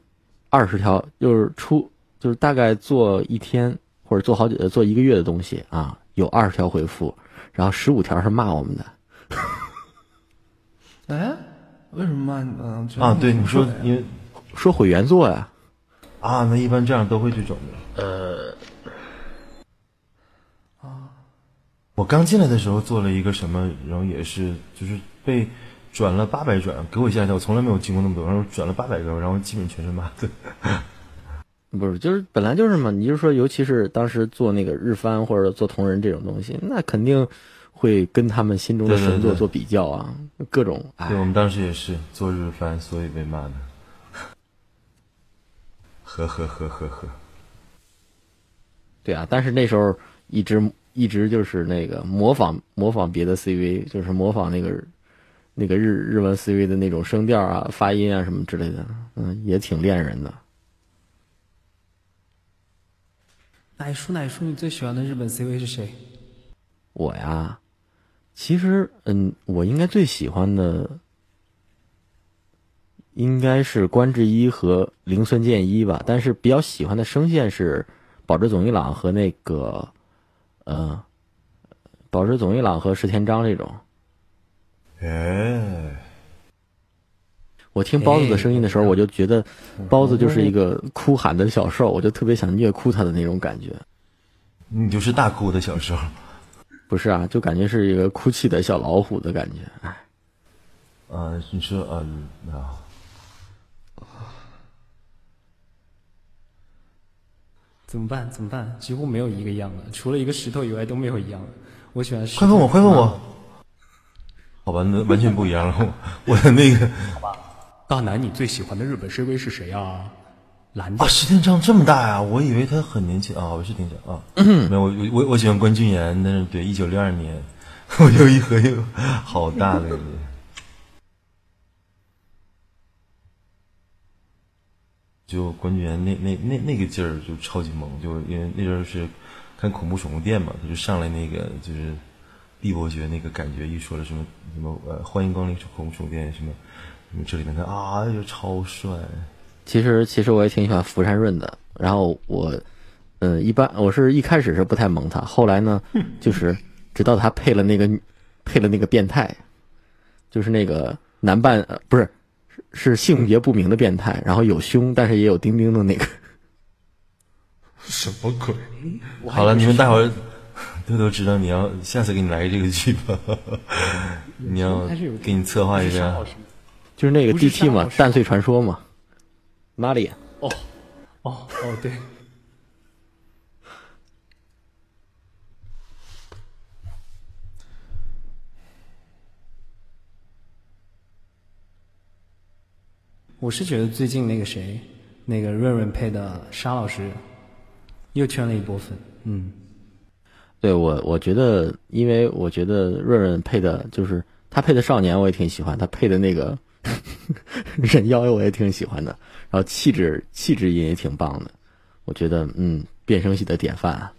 二十条，就是出就是大概做一天或者做好几呃做一个月的东西啊，有二十条回复，然后十五条是骂我们的。哎，为什么骂你呢？啊，对，你说你说毁原作呀，啊，那一般这样都会这种的。呃，啊我刚进来的时候做了一个什么，然后也是就是被转了八百转，给我吓一跳，我从来没有经过那么多，然后转了八百个，然后基本全是骂的。不是就是本来就是嘛，你就说尤其是当时做那个日番或者做同人这种东西，那肯定会跟他们心中的神作做比较啊，各种哎对，我们当时也是做日番，所以被骂的。呵呵呵呵呵，对啊，但是那时候一直一直就是那个模仿模仿别的 CV，就是模仿那个那个日日文 CV 的那种声调啊、发音啊什么之类的，嗯，也挺练人的。奶叔奶叔，你最喜欢的日本 CV 是谁？我呀，其实嗯，我应该最喜欢的应该是关智一和铃村健一吧，但是比较喜欢的声线是保之总一郎和那个呃，保之总一郎和石田章这种。哎，我听包子的声音的时候，我就觉得包子就是一个哭喊的小兽，我就特别想虐哭他的那种感觉。你就是大哭的小兽不是啊，就感觉是一个哭泣的小老虎的感觉。哎，啊？你说啊啊，怎么办？怎么办？几乎没有一个一样的，除了一个石头以外都没有一样的。我喜欢石头。快问我，快问我。好吧，那完全不一样了。我 [laughs] 我的那个大南，你最喜欢的日本 CV 是谁啊？蓝的啊，。石田章这么大呀？我以为他很年轻啊。我是挺想啊，没有我我我我喜欢关俊彦，但是对，一九六二年，[laughs] 我有一合影，好大的。就关俊彦那那那那个劲儿就超级猛，就因为那阵儿是看恐怖宠物店嘛，他就上来那个就是帝伯爵那个感觉，一说了什么什么呃欢迎光临恐怖宠物店什么什么这里面的啊就超帅，其实其实我也挺喜欢福山润的。然后我，嗯，一般我是一开始是不太萌他，后来呢，[laughs] 就是直到他配了那个配了那个变态，就是那个男扮呃不是是是性别不明的变态，然后有胸但是也有丁丁的那个。什么鬼？好了，你们待会儿我都知道你要下次给你来这个剧吧 [laughs] 你要给你策划一个就是那个 dt 嘛蛋碎传说嘛。哪里哦哦哦对。我是觉得最近那个谁那个润润配的沙老师又圈了一波粉。嗯。对我，我觉得，因为我觉得润润配的就是他配的少年，我也挺喜欢，他配的那个人妖，我也挺喜欢的。然后气质气质音也挺棒的，我觉得，嗯，变声系的典范啊。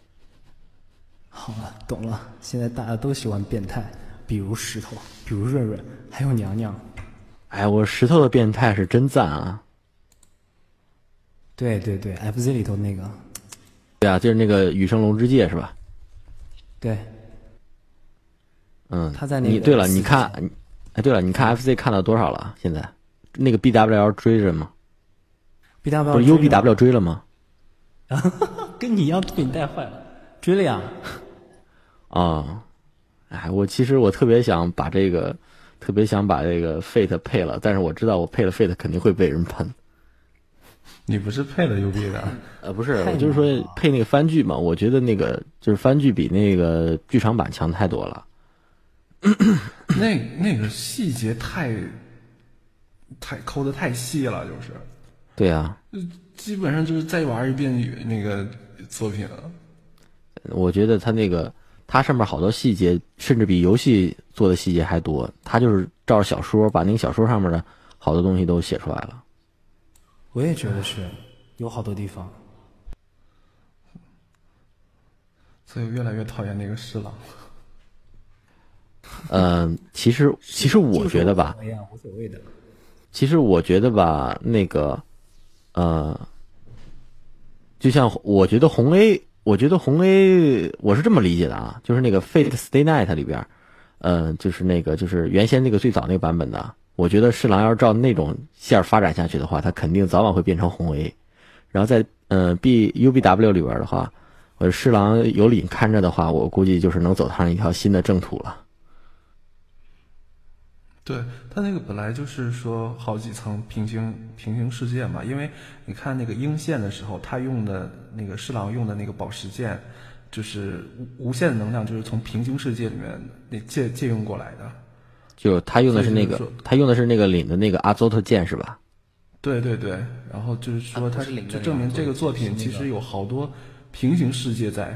好了，懂了。现在大家都喜欢变态，比如石头，比如润润，还有娘娘。哎，我石头的变态是真赞啊！对对对，FZ 里头那个，对啊，就是那个羽生龙之界是吧？对，嗯，他在那个你对了，你看，哎，对了，你看 FC 看到多少了？现在那个 BWL 追着吗？B W 不是 UBW [laughs] 追了吗？跟你一样被你带坏了，追了呀。[laughs] 啊，哎，我其实我特别想把这个，特别想把这个 Fate 配了，但是我知道我配了 Fate 肯定会被人喷。你不是配了 UB 的？[laughs] 呃，不是，我就是说配那个番剧嘛，我觉得那个就是番剧比那个剧场版强太多了。[coughs] 那那个细节太太抠的太细了，就是对啊，基本上就是再玩一遍那个作品。我觉得他那个他上面好多细节，甚至比游戏做的细节还多。他就是照着小说把那个小说上面的好多东西都写出来了。我也觉得是，有好多地方。所以越来越讨厌那个侍郎。嗯、[laughs] 其实其实我觉得吧，哎呀，无所谓的。其实我觉得吧，那个，呃，就像我觉得红 A，我觉得红 A，我是这么理解的啊，就是那个 Fate Stay Night 里边，呃，就是那个就是原先那个最早那个版本的，我觉得侍郎要是照那种线发展下去的话，他肯定早晚会变成红 A，然后在呃 B UBW 里边的话，我侍郎有领看着的话，我估计就是能走上一条新的正途了。对他那个本来就是说好几层平行平行世界嘛，因为你看那个鹰线的时候，他用的那个侍郎用的那个宝石剑，就是无无限的能量，就是从平行世界里面那借借用过来的。就他用的是那个他用的是那个领的那个阿佐特剑是吧？对对对，然后就是说他是领的就证明这个作品其实有好多平行世界在。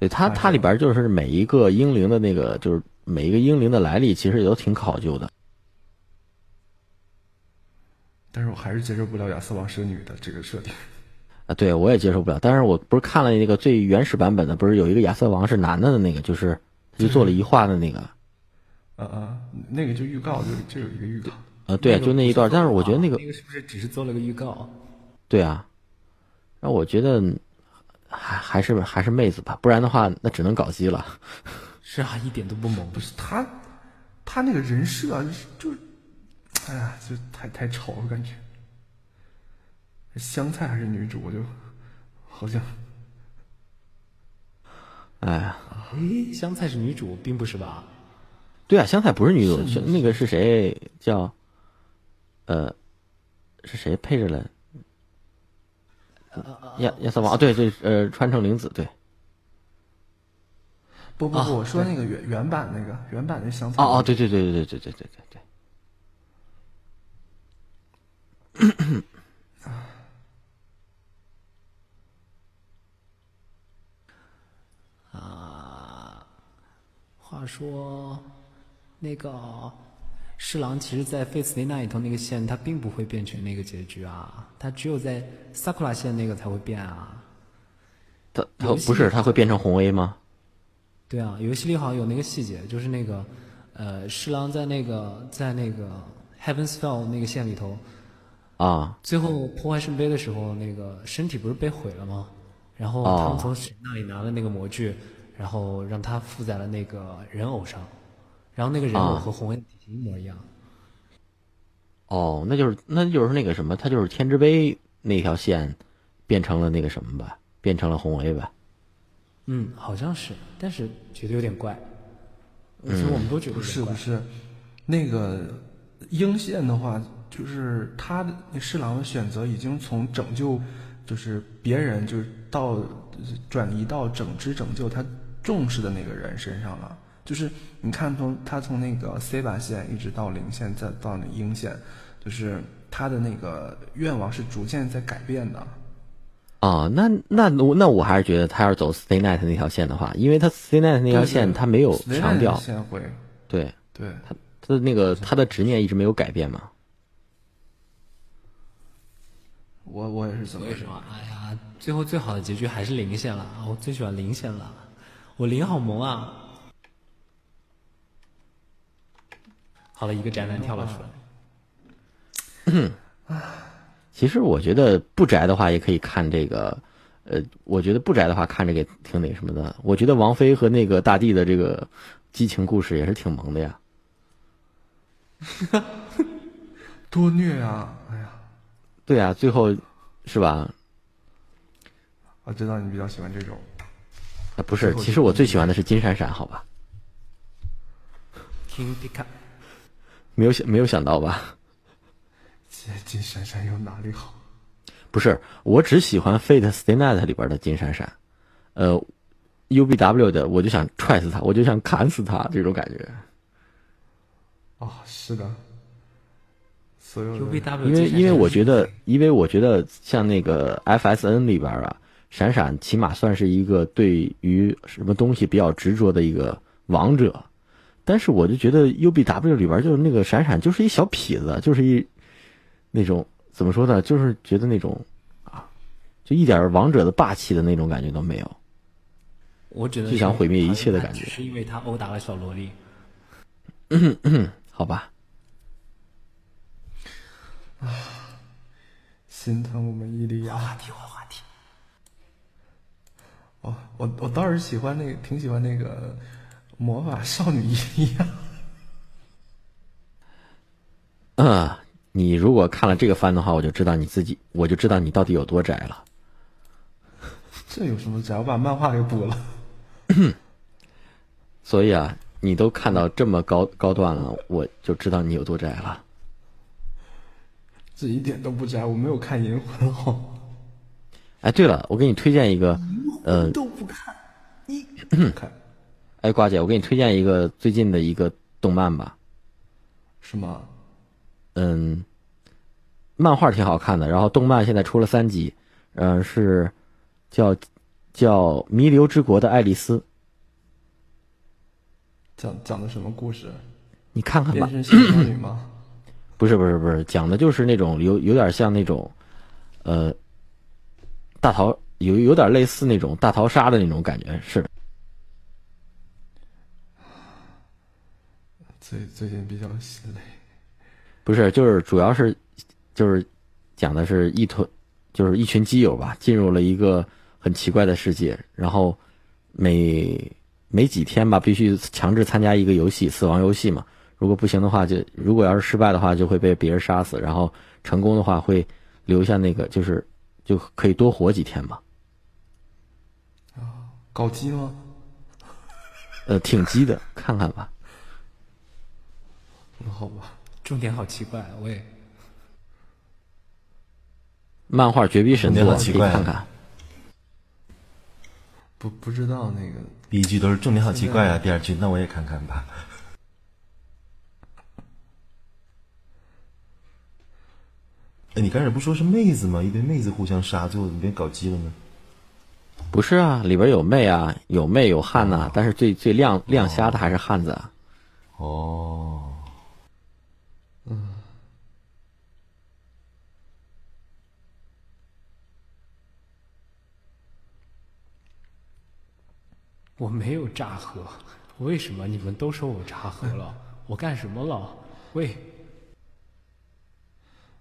对它，它里边就是每一个英灵的那个，就是每一个英灵的来历，其实也都挺考究的。但是我还是接受不了亚瑟王是个女的这个设定。啊，对我也接受不了。但是我不是看了那个最原始版本的，不是有一个亚瑟王是男的的那个，就是他就做了一画的那个，啊啊，那个就预告，就就有一个预告。呃，对，就那一段。但是我觉得那个，那个是不是只是做了个预告？对啊，然后我觉得还还是还是妹子吧，不然的话那只能搞基了。是啊，一点都不萌。不是他，他那个人设啊就是，哎呀，就太太丑了，感觉。香菜还是女主，我就好像哎呀，诶，香菜是女主，并不是吧？对啊，香菜不是女主，是那个是谁叫？呃，是谁配着了？亚亚瑟王啊，对对，呃，川城绫子对。啊不不不，我说那个原原版那个原版的香菜。哦哦，对对对对对对对对对对。啊话说，那个侍郎其实，在 Face Day 那里头那个线，它并不会变成那个结局啊，它只有在 Sakura 线那个才会变啊。他他不是他会变成红 A 吗？对啊，游戏里好像有那个细节，就是那个呃，侍郎在那个在那个 Heaven's Fell 那个线里头，啊最后破坏圣杯的时候，那个身体不是被毁了吗？然后哦他们从神那里拿了那个模具，然后让他附在了那个人偶上，然后那个人偶啊和红 A 的体型一模一样。哦，那就是那就是那个什么，他就是天之杯那条线变成了那个什么吧，变成了红 A 吧。嗯，好像是，但是觉得有点怪。其实我们都觉得。是不是，那个鹰线的话，就是他的那侍郎的选择已经从拯救，就是别人，就是到转移到整只拯救他重视的那个人身上了。就是你看从他从那个 C 把线一直到零线，再到那阴线，就是他的那个愿望是逐渐在改变的。哦，那那我那我还是觉得他要是走 Stay Night 那条线的话，因为他 Stay Night 那条线他没有 Stay 强 Night 调，线会，对对，他他的那个他的执念一直没有改变嘛。我我也是这么为什么？哎呀，最后最好的结局还是零线了，我最喜欢零线了，我零好萌啊！好了，一个宅男跳了出来。其实我觉得不宅的话也可以看这个，呃，我觉得不宅的话看这个挺那什么的。我觉得王菲和那个大地的这个激情故事也是挺萌的呀。[laughs] 多虐啊！哎呀，对啊，最后是吧？我知道你比较喜欢这种。啊，不是，其实我最喜欢的是金闪闪，好吧？King Pika，没有想没有想到吧？金金闪闪有哪里好？不是，我只喜欢 Fate Stay Night 里边的金闪闪，呃，UBW 的我就想踹死他，我就想砍死他，这种感觉。哦，是的。所有的 UBW，因为因为我觉得，因为我觉得像那个 FSN 里边啊，闪闪起码算是一个对于什么东西比较执着的一个王者，但是我就觉得 UBW 里边就是那个闪闪就是一小痞子，就是一那种怎么说呢，就是觉得那种啊，就一点王者的霸气的那种感觉都没有。我只能就想毁灭一切的感觉只是因为他殴打了小萝莉。嗯 [coughs] 嗯好吧，心疼我们伊利亚。话题换话题，哦，我我倒是喜欢那个，挺喜欢那个魔法少女伊利亚。[laughs] 嗯，你如果看了这个番的话，我就知道你自己，我就知道你到底有多宅了。这有什么宅？我把漫画给补了。[coughs] 所以啊，你都看到这么高高段了，我就知道你有多宅了。这一点都不宅，我没有看《银魂》哦。哎，对了，我给你推荐一个，呃，都不看，你 [clears throat] 看哎，瓜姐，我给你推荐一个最近的一个动漫吧，是吗？嗯，漫画挺好看的，然后动漫现在出了三集，嗯、是叫叫《弥留之国的爱丽丝》，讲讲的什么故事？你看看吧变。身小少女吗？[clears throat] 不是不是不是，讲的就是那种有有点像那种，呃，大逃有有点类似那种大逃杀的那种感觉，是最最近比较心累。不是？就是主要是就是讲的是一团就是一群基友吧，进入了一个很奇怪的世界，然后每每几天吧，必须强制参加一个游戏，死亡游戏嘛。如果不行的话就，如果要是失败的话，就会被别人杀死；然后成功的话，会留下那个，就是就可以多活几天嘛。搞基吗？呃，挺鸡的，看看吧。那好吧，重点好奇怪，我也漫画绝逼神作，怪啊看看。不不知道那个第一句都是重点好奇怪啊，第二句那我也看看吧。哎，你刚才不说是妹子吗？一堆妹子互相杀，最后怎么变搞基了呢？不是啊，里边有妹啊，有妹有汉呐、但是最最亮亮瞎的还是汉子啊。哦，我没有炸河，为什么你们都说我炸河了？我干什么了？喂，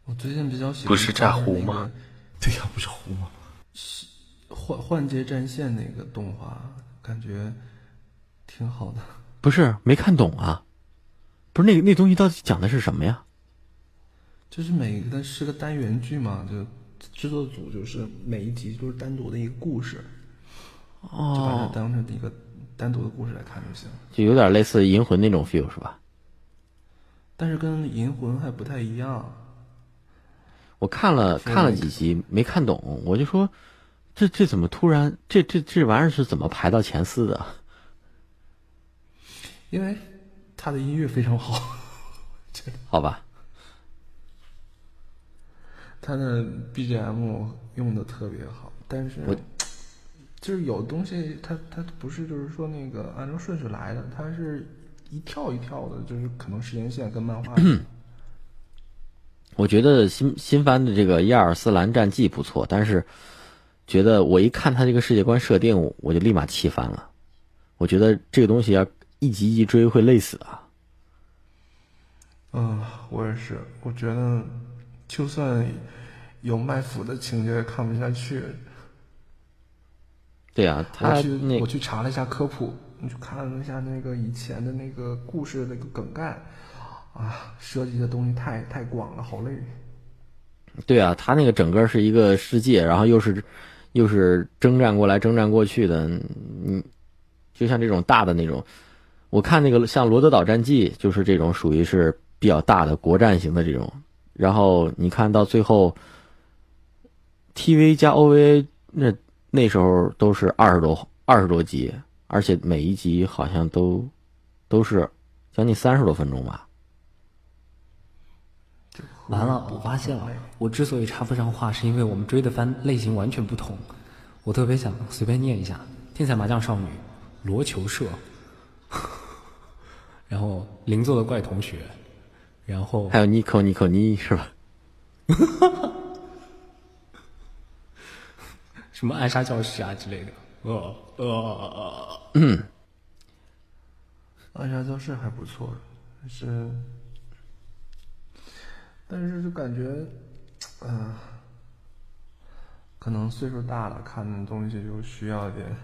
我最近比较喜欢不是炸湖吗？[laughs] 对呀、不是湖吗？是换换界战线那个动画，感觉挺好的。不是没看懂啊，不是那个那东西到底讲的是什么呀？就是每个是个单元剧嘛，就制作组就是每一集都是单独的一个故事，就把它当成一个单独的故事来看就行。就有点类似《银魂》那种 feel 是吧？但是跟《银魂》还不太一样。我看了看了几集没看懂，我就说这这怎么突然这这这玩意儿是怎么排到前四的？因为他的音乐非常好，[laughs] 好吧，他的 BGM 用的特别好，但是我就是有东西它它不是就是说那个按照顺序来的，它是一跳一跳的，就是可能时间线跟漫画。[clears throat] 我觉得新新番的这个亚尔斯兰战记不错，但是觉得我一看他这个世界观设定，我就立马气翻了。我觉得这个东西要一集一追会累死啊。嗯，我也是，我觉得就算有卖腐的情节也看不下去。对啊，他我去那我去查了一下科普，你去看了一下那个以前的那个故事的那个梗概，啊，涉及的东西太太广了，好累。对啊，他那个整个是一个世界，然后又是又是征战过来征战过去的，嗯，就像这种大的那种，我看那个像《罗德岛战记》就是这种属于是比较大的国战型的这种，然后你看到最后，TV 加 OVA 那那时候都是二十多二十多集，而且每一集好像都都是将近三十多分钟吧。完了，我发现了，我之所以插不上话，是因为我们追的番类型完全不同。我特别想随便念一下：天才麻将少女、罗球社，[laughs] 然后邻座的怪同学，然后还有尼可尼可尼是吧？[laughs] 什么暗杀教室啊之类的。呃呃，暗杀教室还不错，但是但是就感觉，嗯、可能岁数大了，看的东西就需要点。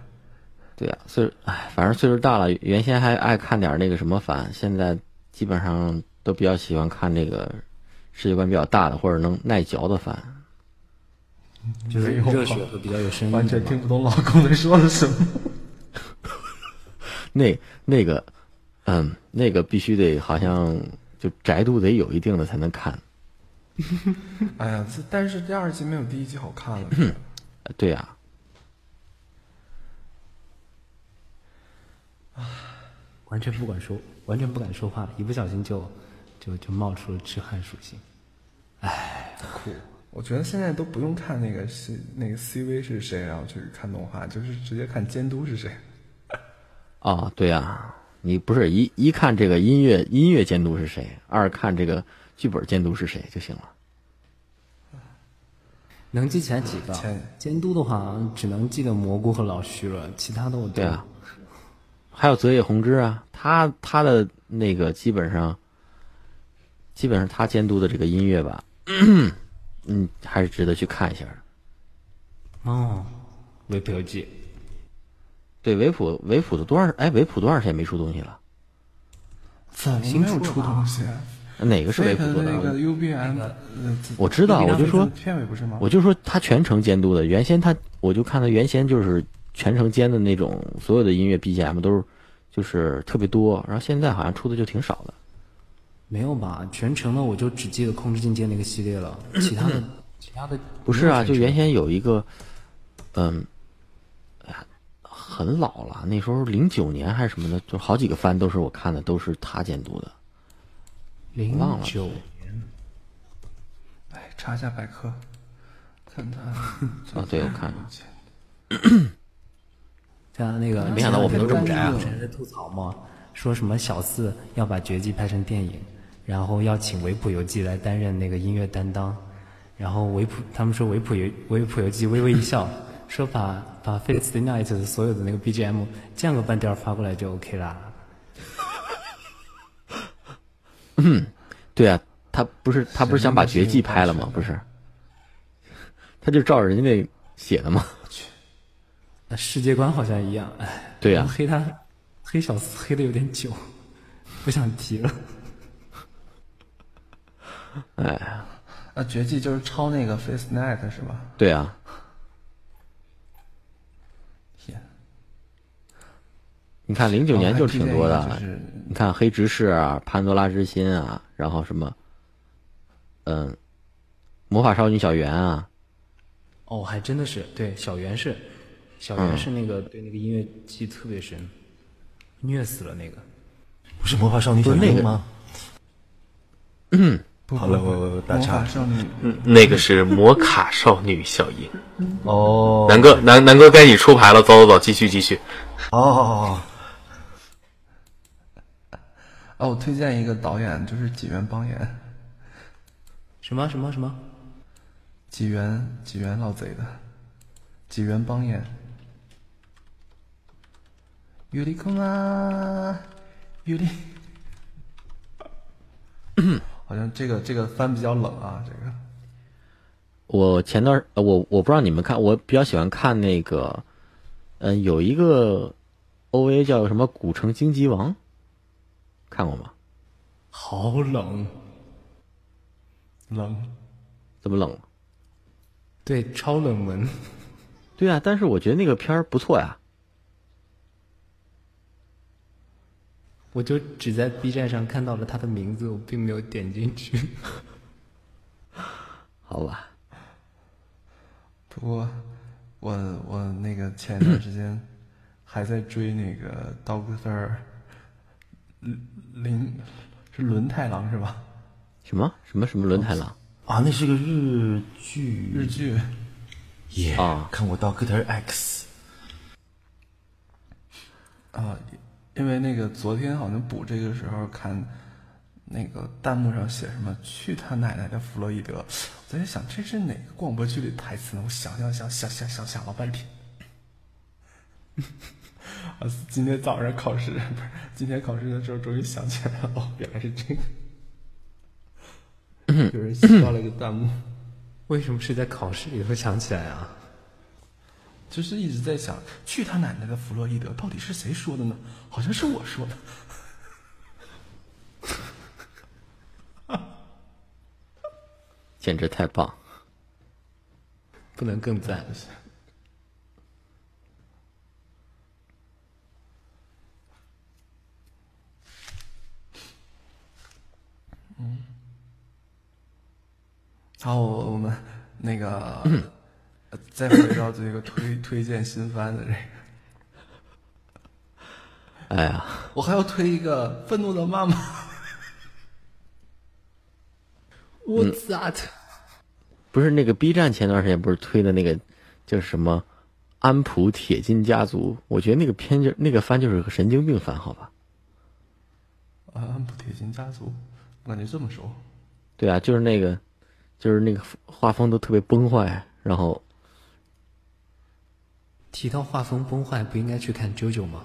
对呀、岁数哎，反正岁数大了，原先还爱看点那个什么番，现在基本上都比较喜欢看这个世界观比较大的或者能耐嚼的番。就是热血和比较有声音完。全听不懂老公在说的什么。[laughs] 那那个，嗯，那个必须得好像就宅度得有一定的才能看。[laughs] 哎呀，这但是第二集没有第一集好看了。呃 [clears throat] 对呀、完全不敢说，完全不敢说话，一不小心就就就冒出了痴汉属性。哎，酷！我觉得现在都不用看那个 C 那个 CV 是谁，然后去看动画，就是直接看监督是谁。哦，[laughs] 对呀、你不是一一看这个音乐音乐监督是谁，二看这个剧本监督是谁就行了。能记起来几个前？监督的话，只能记得蘑菇和老徐了，其他的我都对啊，还有泽野弘之啊，他他的那个基本上，基本上他监督的这个音乐吧，嗯，还是值得去看一下的。哦，维普游记，对维普维普的多少？哎，维普多少时间没出东西了？怎么没有出东西。哪个是维普做的？那个 UBM，呃我知道，我就说，片尾不是吗？我就说他全程监督的。原先他，我就看他原先就是全程监的那种，所有的音乐 BGM 都是就是特别多，然后现在好像出的就挺少的。没有吧？全程的我就只记得控制境界那个系列了，[clears throat] 其他的其他的不是啊，就原先有一个，嗯，哎呀，很老了，那时候零九年还是什么的，就好几个番都是我看的，都是他监督的。零九哎，查一下百科，看他。[laughs] 啊，对，我看了。[clears throat] 像那个，没想到我们都这么宅啊有人在吐槽嘛，说什么小四要把绝技拍成电影，然后要请维普游记来担任那个音乐担当，然后维普他们说维普游维普游记微微一笑，说把把 Face the Night 的所有的那个 BGM [laughs] 降个半调发过来就 OK 啦。嗯对啊，他不是他不是想把绝技拍了吗？不是，他就照着人家那写的吗？那世界观好像一样，哎，对呀我黑他黑小四黑的有点久，不想提了。哎，那，绝技就是抄那个 Face Night 是吧？对啊，天，你看零九年就挺多的，你看黑执事啊，潘多拉之心啊，然后什么，嗯，魔法少女小圆啊，哦，还真的是对，小圆是，小圆是那个、对那个音乐记忆特别深，虐死了那个。不是魔法少女小不是那个吗？[laughs] 好了，我我打岔。少女嗯，那个是摩卡少女小樱。哦，南哥，南南哥该你出牌了，走走走，继续继续。好好好好，哦，我推荐一个导演，就是几元邦彦，什么什么什么？几元几元老贼的，几元邦彦。尤里空啊，尤里。好像这个这个番比较冷啊，这个我前段呃我我不知道你们看，我比较喜欢看那个，嗯、有一个 OVA 叫什么《古城荆棘王》，看过吗？好冷，冷。怎么冷？对，超冷门。对啊，但是我觉得那个片儿不错呀。我就只在 B 站上看到了他的名字，我并没有点进去。[laughs] 好吧，不过我我那个前一段时间还在追那个 Doctor 林是轮太郎是吧？什么？什么什么轮太郎？啊，那是个日剧，日剧耶啊。看过 Doctor X，啊，因为那个昨天好像补这个时候看那个弹幕上写什么“去他奶奶的弗洛伊德”，我在想这是哪个广播剧的台词呢？我想想想想想想想了半天。[laughs] 啊，今天早上考试不是今天考试的时候，终于想起来了，哦，原来是这个。有人写到了个弹幕，为什么是在考试里头想起来啊？就是一直在想“去他奶奶的弗洛伊德”到底是谁说的呢？好像是我说的。简直太棒！[laughs] 不能更赞。嗯好，我我们那个、呃再回到这个推 [laughs] 推荐新番的这个，哎呀，我还要推一个《愤怒的妈妈》。[laughs] What's that？不是那个 B 站前段时间不是推的那个叫什么安普铁金家族？我觉得那个片就那个番就是个神经病番，好吧？啊，安普铁金家族，我感觉这么熟。对啊，就是那个，就是那个画风都特别崩坏，然后提到画风崩坏，不应该去看《九九》吗？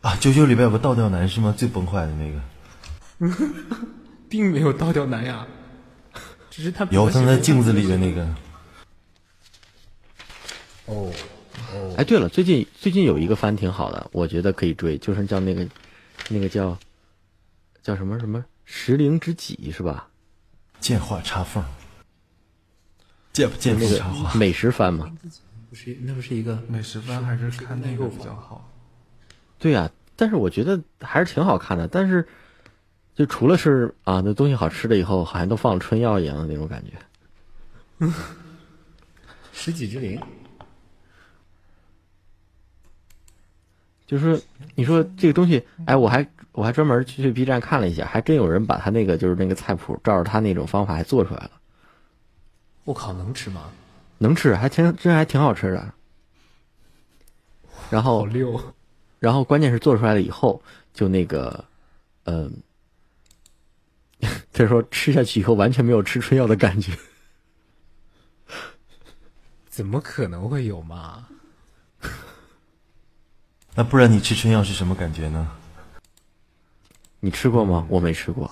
啊，九九里边有个倒吊男是吗？最崩坏的那个，并没有倒吊男呀，只是他有他在镜子里的那个，哦，哦哎，对了，最近最近有一个番挺好的，我觉得可以追，就是叫那个那个叫叫什么什么石灵之己是吧？见画插缝，见不见插画个？美食番嘛。不是，那不是一个美食番还是看那个比较好。对呀、但是我觉得还是挺好看的。但是就除了是啊，那东西好吃了以后，好像都放了春药一样的那种感觉。[laughs] 十几之灵。就是说，你说这个东西，哎，我还我还专门去 B 站看了一下，还真有人把他那个就是那个菜谱照着他那种方法还做出来了，我靠，能吃吗？能吃，还挺真还挺好吃的。然后，好溜。然后关键是做出来了以后，就那个，嗯、他 [laughs] 说吃下去以后完全没有吃春药的感觉。[laughs] 怎么可能会有嘛？[laughs] 那不然你吃春药是什么感觉呢？你吃过吗？我没吃过。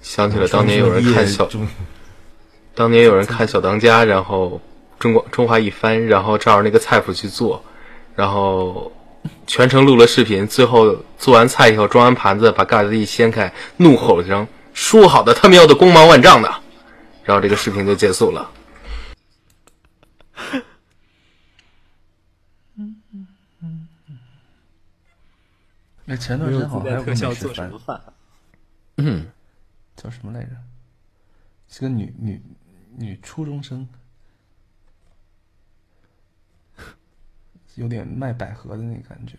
想起了当年有人看小，中当年有人看小当家，然后中国中华一番，然后照着那个菜谱去做，然后全程录了视频，最后做完菜以后装完盘子，把盖子一掀开，怒吼一声：“说好的他喵的光芒万丈的！”然后这个视频就结束了。那前段时间好像还有个美食番，饭？嗯，叫什么来着？是个女女女初中生，有点卖百合的那个感觉。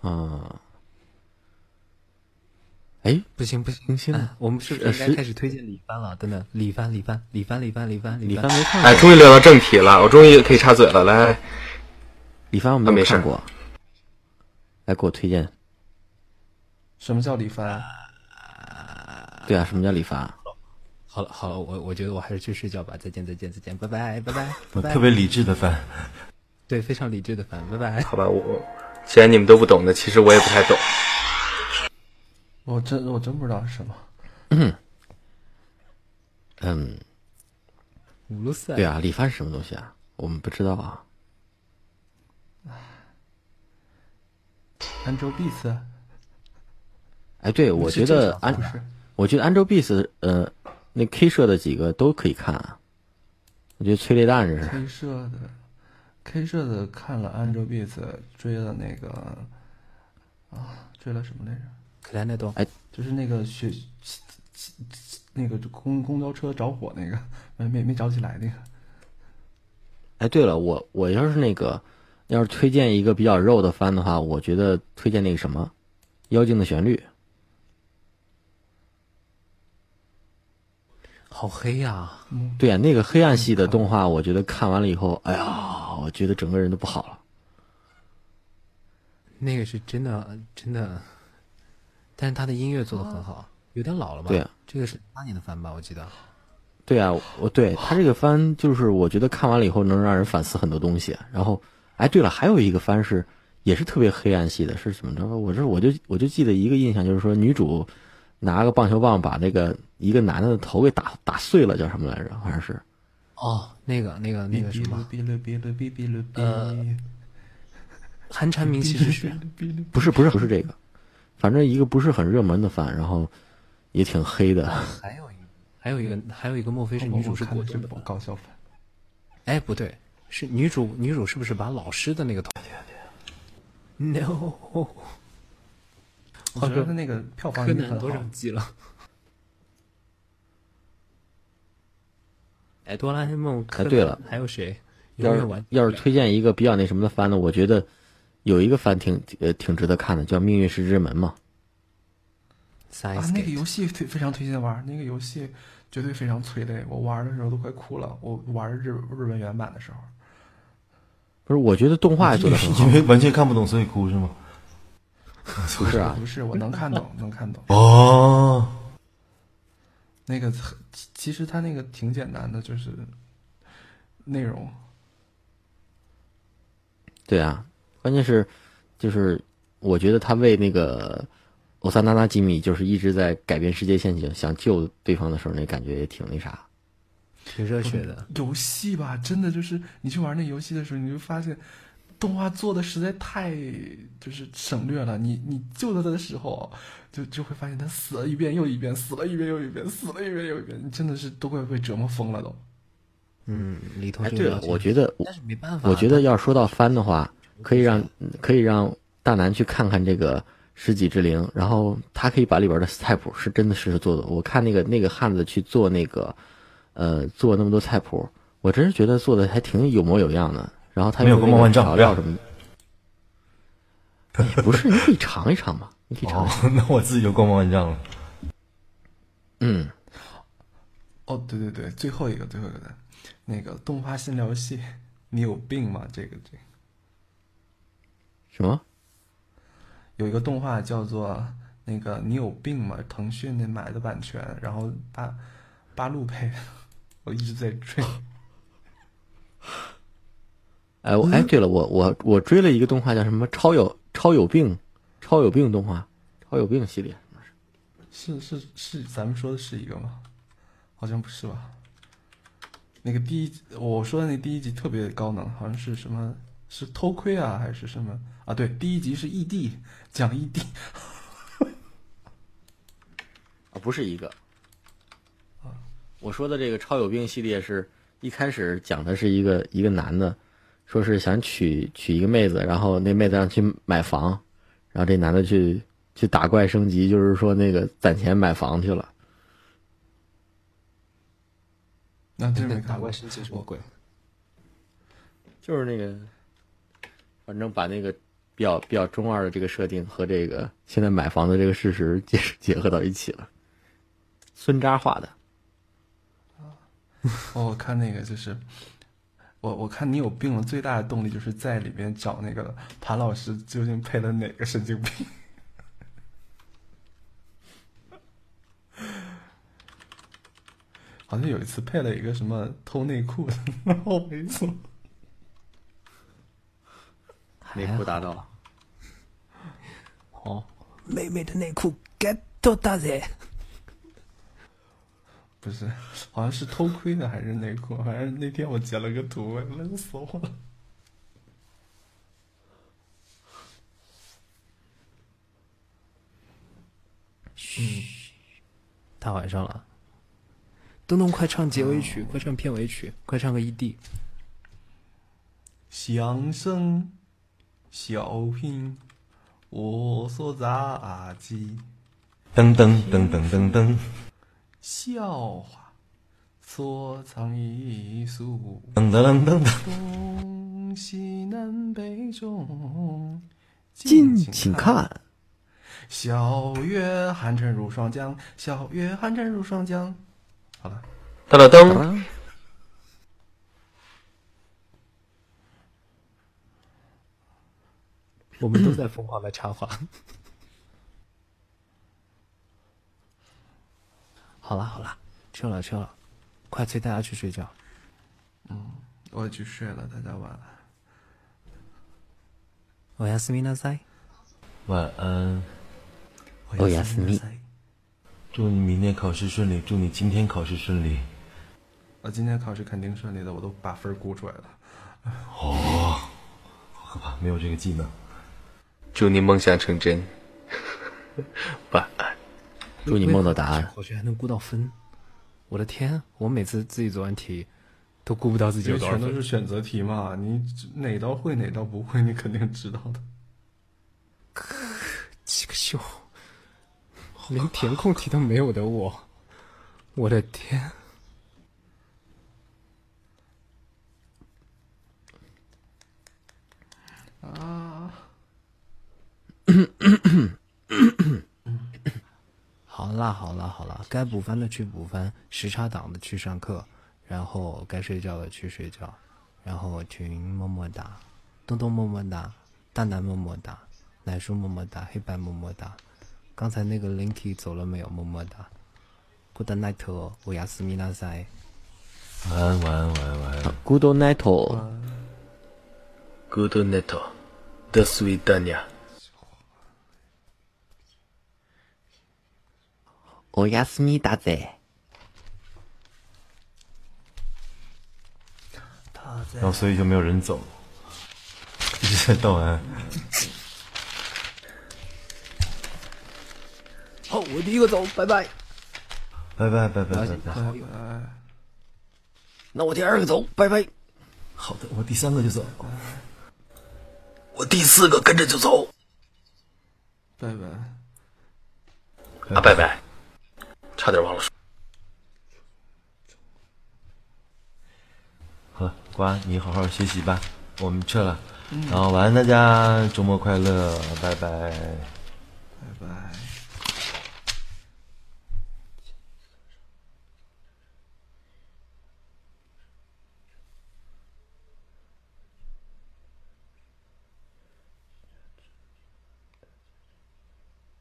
啊，哎，不行不行，更新了嗯我们是不是应该开始推荐李帆了？等等，李帆李帆李帆李帆李帆李帆帆没看过，哎，终于聊到正题了，我终于可以插嘴了。来，李帆我们没事没有看过，来给我推荐。什么叫李帆？对啊，什么叫李帆？好了好了，我我觉得我还是去睡觉吧。再见再见再见，拜拜拜拜 [laughs] 拜拜。特别理智的翻。对，非常理智的翻，拜拜。好吧，我既然你们都不懂的，其实我也不太懂。我真我真不知道是什么。[clears throat] 嗯，五路赛对啊，理发是什么东西啊？我们不知道啊。Angel Beats，哎，对，我觉得安我觉得 Angel Beats，呃，那 K 社的几个都可以看啊。我觉得催泪弹这是，K 社的，K 社的看了 Angel Beats，追了那个啊，追了什么来着？克莱奈多，哎就是那个学那个公公交车着火那个，没没没着起来那个。哎，对了，我我要是那个，要是推荐一个比较肉的番的话，我觉得推荐那个什么，《妖精的旋律》。好黑呀！对啊，那个黑暗系的动画，我觉得看完了以后，哎呀，我觉得整个人都不好了。那个是真的真的，但是他的音乐做的很好，有点老了吧？对啊，这个是八年的番吧，我记得。对啊，我对他这个番，就是我觉得看完了以后能让人反思很多东西。然后，哎，对了，还有一个番是也是特别黑暗系的，是怎么着？我这我就我就记得一个印象，就是说女主拿个棒球棒把那个一个男的的头给打打碎了，叫什么来着？好像是。哦，那个那个那个什么，哔噜哔噜哔哔噜哔，呃寒蝉鸣泣之雪，不是不是不是这个，反正一个不是很热门的番，然后也挺黑的。还有一个还有一个还有一个，莫非是女主是果冻的吧？搞笑番。哎，不对，是女主女主是不是把老师的那个头？No，我觉得那个票房柯一定很好南多少。季了？哎，哆啦 A 梦，哎对了，还有谁？要是要是推荐一个比较那什么的番呢，我觉得有一个番挺呃挺值得看的，叫《命运石之门》嘛。啊，那个游戏推非常推荐玩，那个游戏绝对非常催泪，我玩的时候都快哭了。我玩日日文原版的时候，不是，我觉得动画也做的很好 [laughs] 因。为完全看不懂，所以哭是吗？[laughs] 不是啊，不是我能看懂，[laughs] 能看懂。哦，那个其其实他那个挺简单的，就是内容。对啊，关键是就是我觉得他为那个欧萨娜娜吉米就是一直在改变世界陷阱，想救对方的时候，那感觉也挺那啥。挺热血的。游戏吧，真的就是你去玩那游戏的时候，你就发现动画做的实在太就是省略了。你你救他的时候，就就会发现他死了一遍又一遍，死了一遍又一遍，死了一遍又一遍，你真的是都快被折磨疯了都。嗯，李同哎，对了，学了解，我觉得但是没办法，我觉得要说到翻的话，可以让可以让大南去看看这个《十几之灵》，然后他可以把里边的菜谱是真的是做的。我看那个那个汉子去做那个，呃，做那么多菜谱，我真是觉得做的还挺有模有样的。然后他没有用的那个光芒万丈调料什么的，也不是，你可以尝一尝嘛，你可以尝尝。哦，[laughs] 那我自己就光芒万丈了。嗯，哦，对对对，最后一个最后一个的，那个动画新聊戏，你有病吗？这个这个什么？有一个动画叫做那个你有病吗？腾讯那买的版权，然后八八路配，[laughs] 我一直在追。[laughs] 哎，我哎，对了，我我我追了一个动画叫什么《超有超有病》，超有病动画，超有病系列。是是是，咱们说的是一个吗？好像不是吧？那个第一，我说的那第一集特别高能，好像是什么？是偷窥啊，还是什么啊？对，第一集是异地讲异地，[laughs] 啊，不是一个。我说的这个超有病系列是一开始讲的是一个一个男的，说是想娶娶一个妹子，然后那妹子让去买房，然后这男的去去打怪升级，就是说那个攒钱买房去了。那、真是没看打怪。升级什么鬼？就是那个，反正把那个比较比较中二的这个设定和这个现在买房的这个事实结结合到一起了。孙扎画的，哦，我看那个就是，我我看你有病了，最大的动力就是在里面找那个潘老师究竟配了哪个神经病。[laughs] 好像有一次配了一个什么偷内裤的，好猥琐。内裤达到了。哦，妹妹的内裤 get 到大噻。不是，[laughs] 好像是偷窥的还是内裤？反正那天我截了个图，冷死我了。嘘大晚上了，东东快唱结尾曲，快唱片尾曲，快唱个 E ED。相声、小品，我说杂技；噔噔噔噔噔噔笑话，所藏艺术。噔噔噔噔，东西南北中，敬请看。小月寒蝉入霜降，小月寒蝉入霜降。好了，噔了噔，我们都在疯狂的插话。好了好了，撤了撤了，快催大家去睡觉。我要去睡了，大家晚安。おやすみなさい。晚安，おやすみ。祝你明天考试顺利，祝你今天考试顺利。我今天考试肯定顺利的，我都把分儿估出来了。好可怕，没有这个技能。祝你梦想成真，[laughs] 晚安。 祝你梦到答案。考学还能估到分，我的天！我每次自己做完题，都估不到自己因为有多少分。全都是选择题嘛，你哪道会哪道不会，你肯定知道的。[laughs] 这个秀，连填空题都没有的我，我的天！[laughs] 好啦好啦好啦，该补番的去补番，时差党的去上课，然后该睡觉的去睡觉，然后群么么哒，东东么么哒，大南么么哒，奶叔么么哒，黑白么么哒。刚才那个 Linky 走了没有？么么哒。Good night，哦我亚斯米拉塞。晚安，晚安，晚安，晚安。Good night，Good night, the おやすみだぜ。然后所以就没有人走，一直在道安。好，我第一个走，拜拜。拜拜拜拜拜拜。那我第二个走，拜拜。好的，我第三个就走。我第四个跟着就走拜拜。啊，拜拜， 差点忘了说。好了，瓜，你好好学习吧，我们撤了。然后晚安大家，周末快乐，拜拜。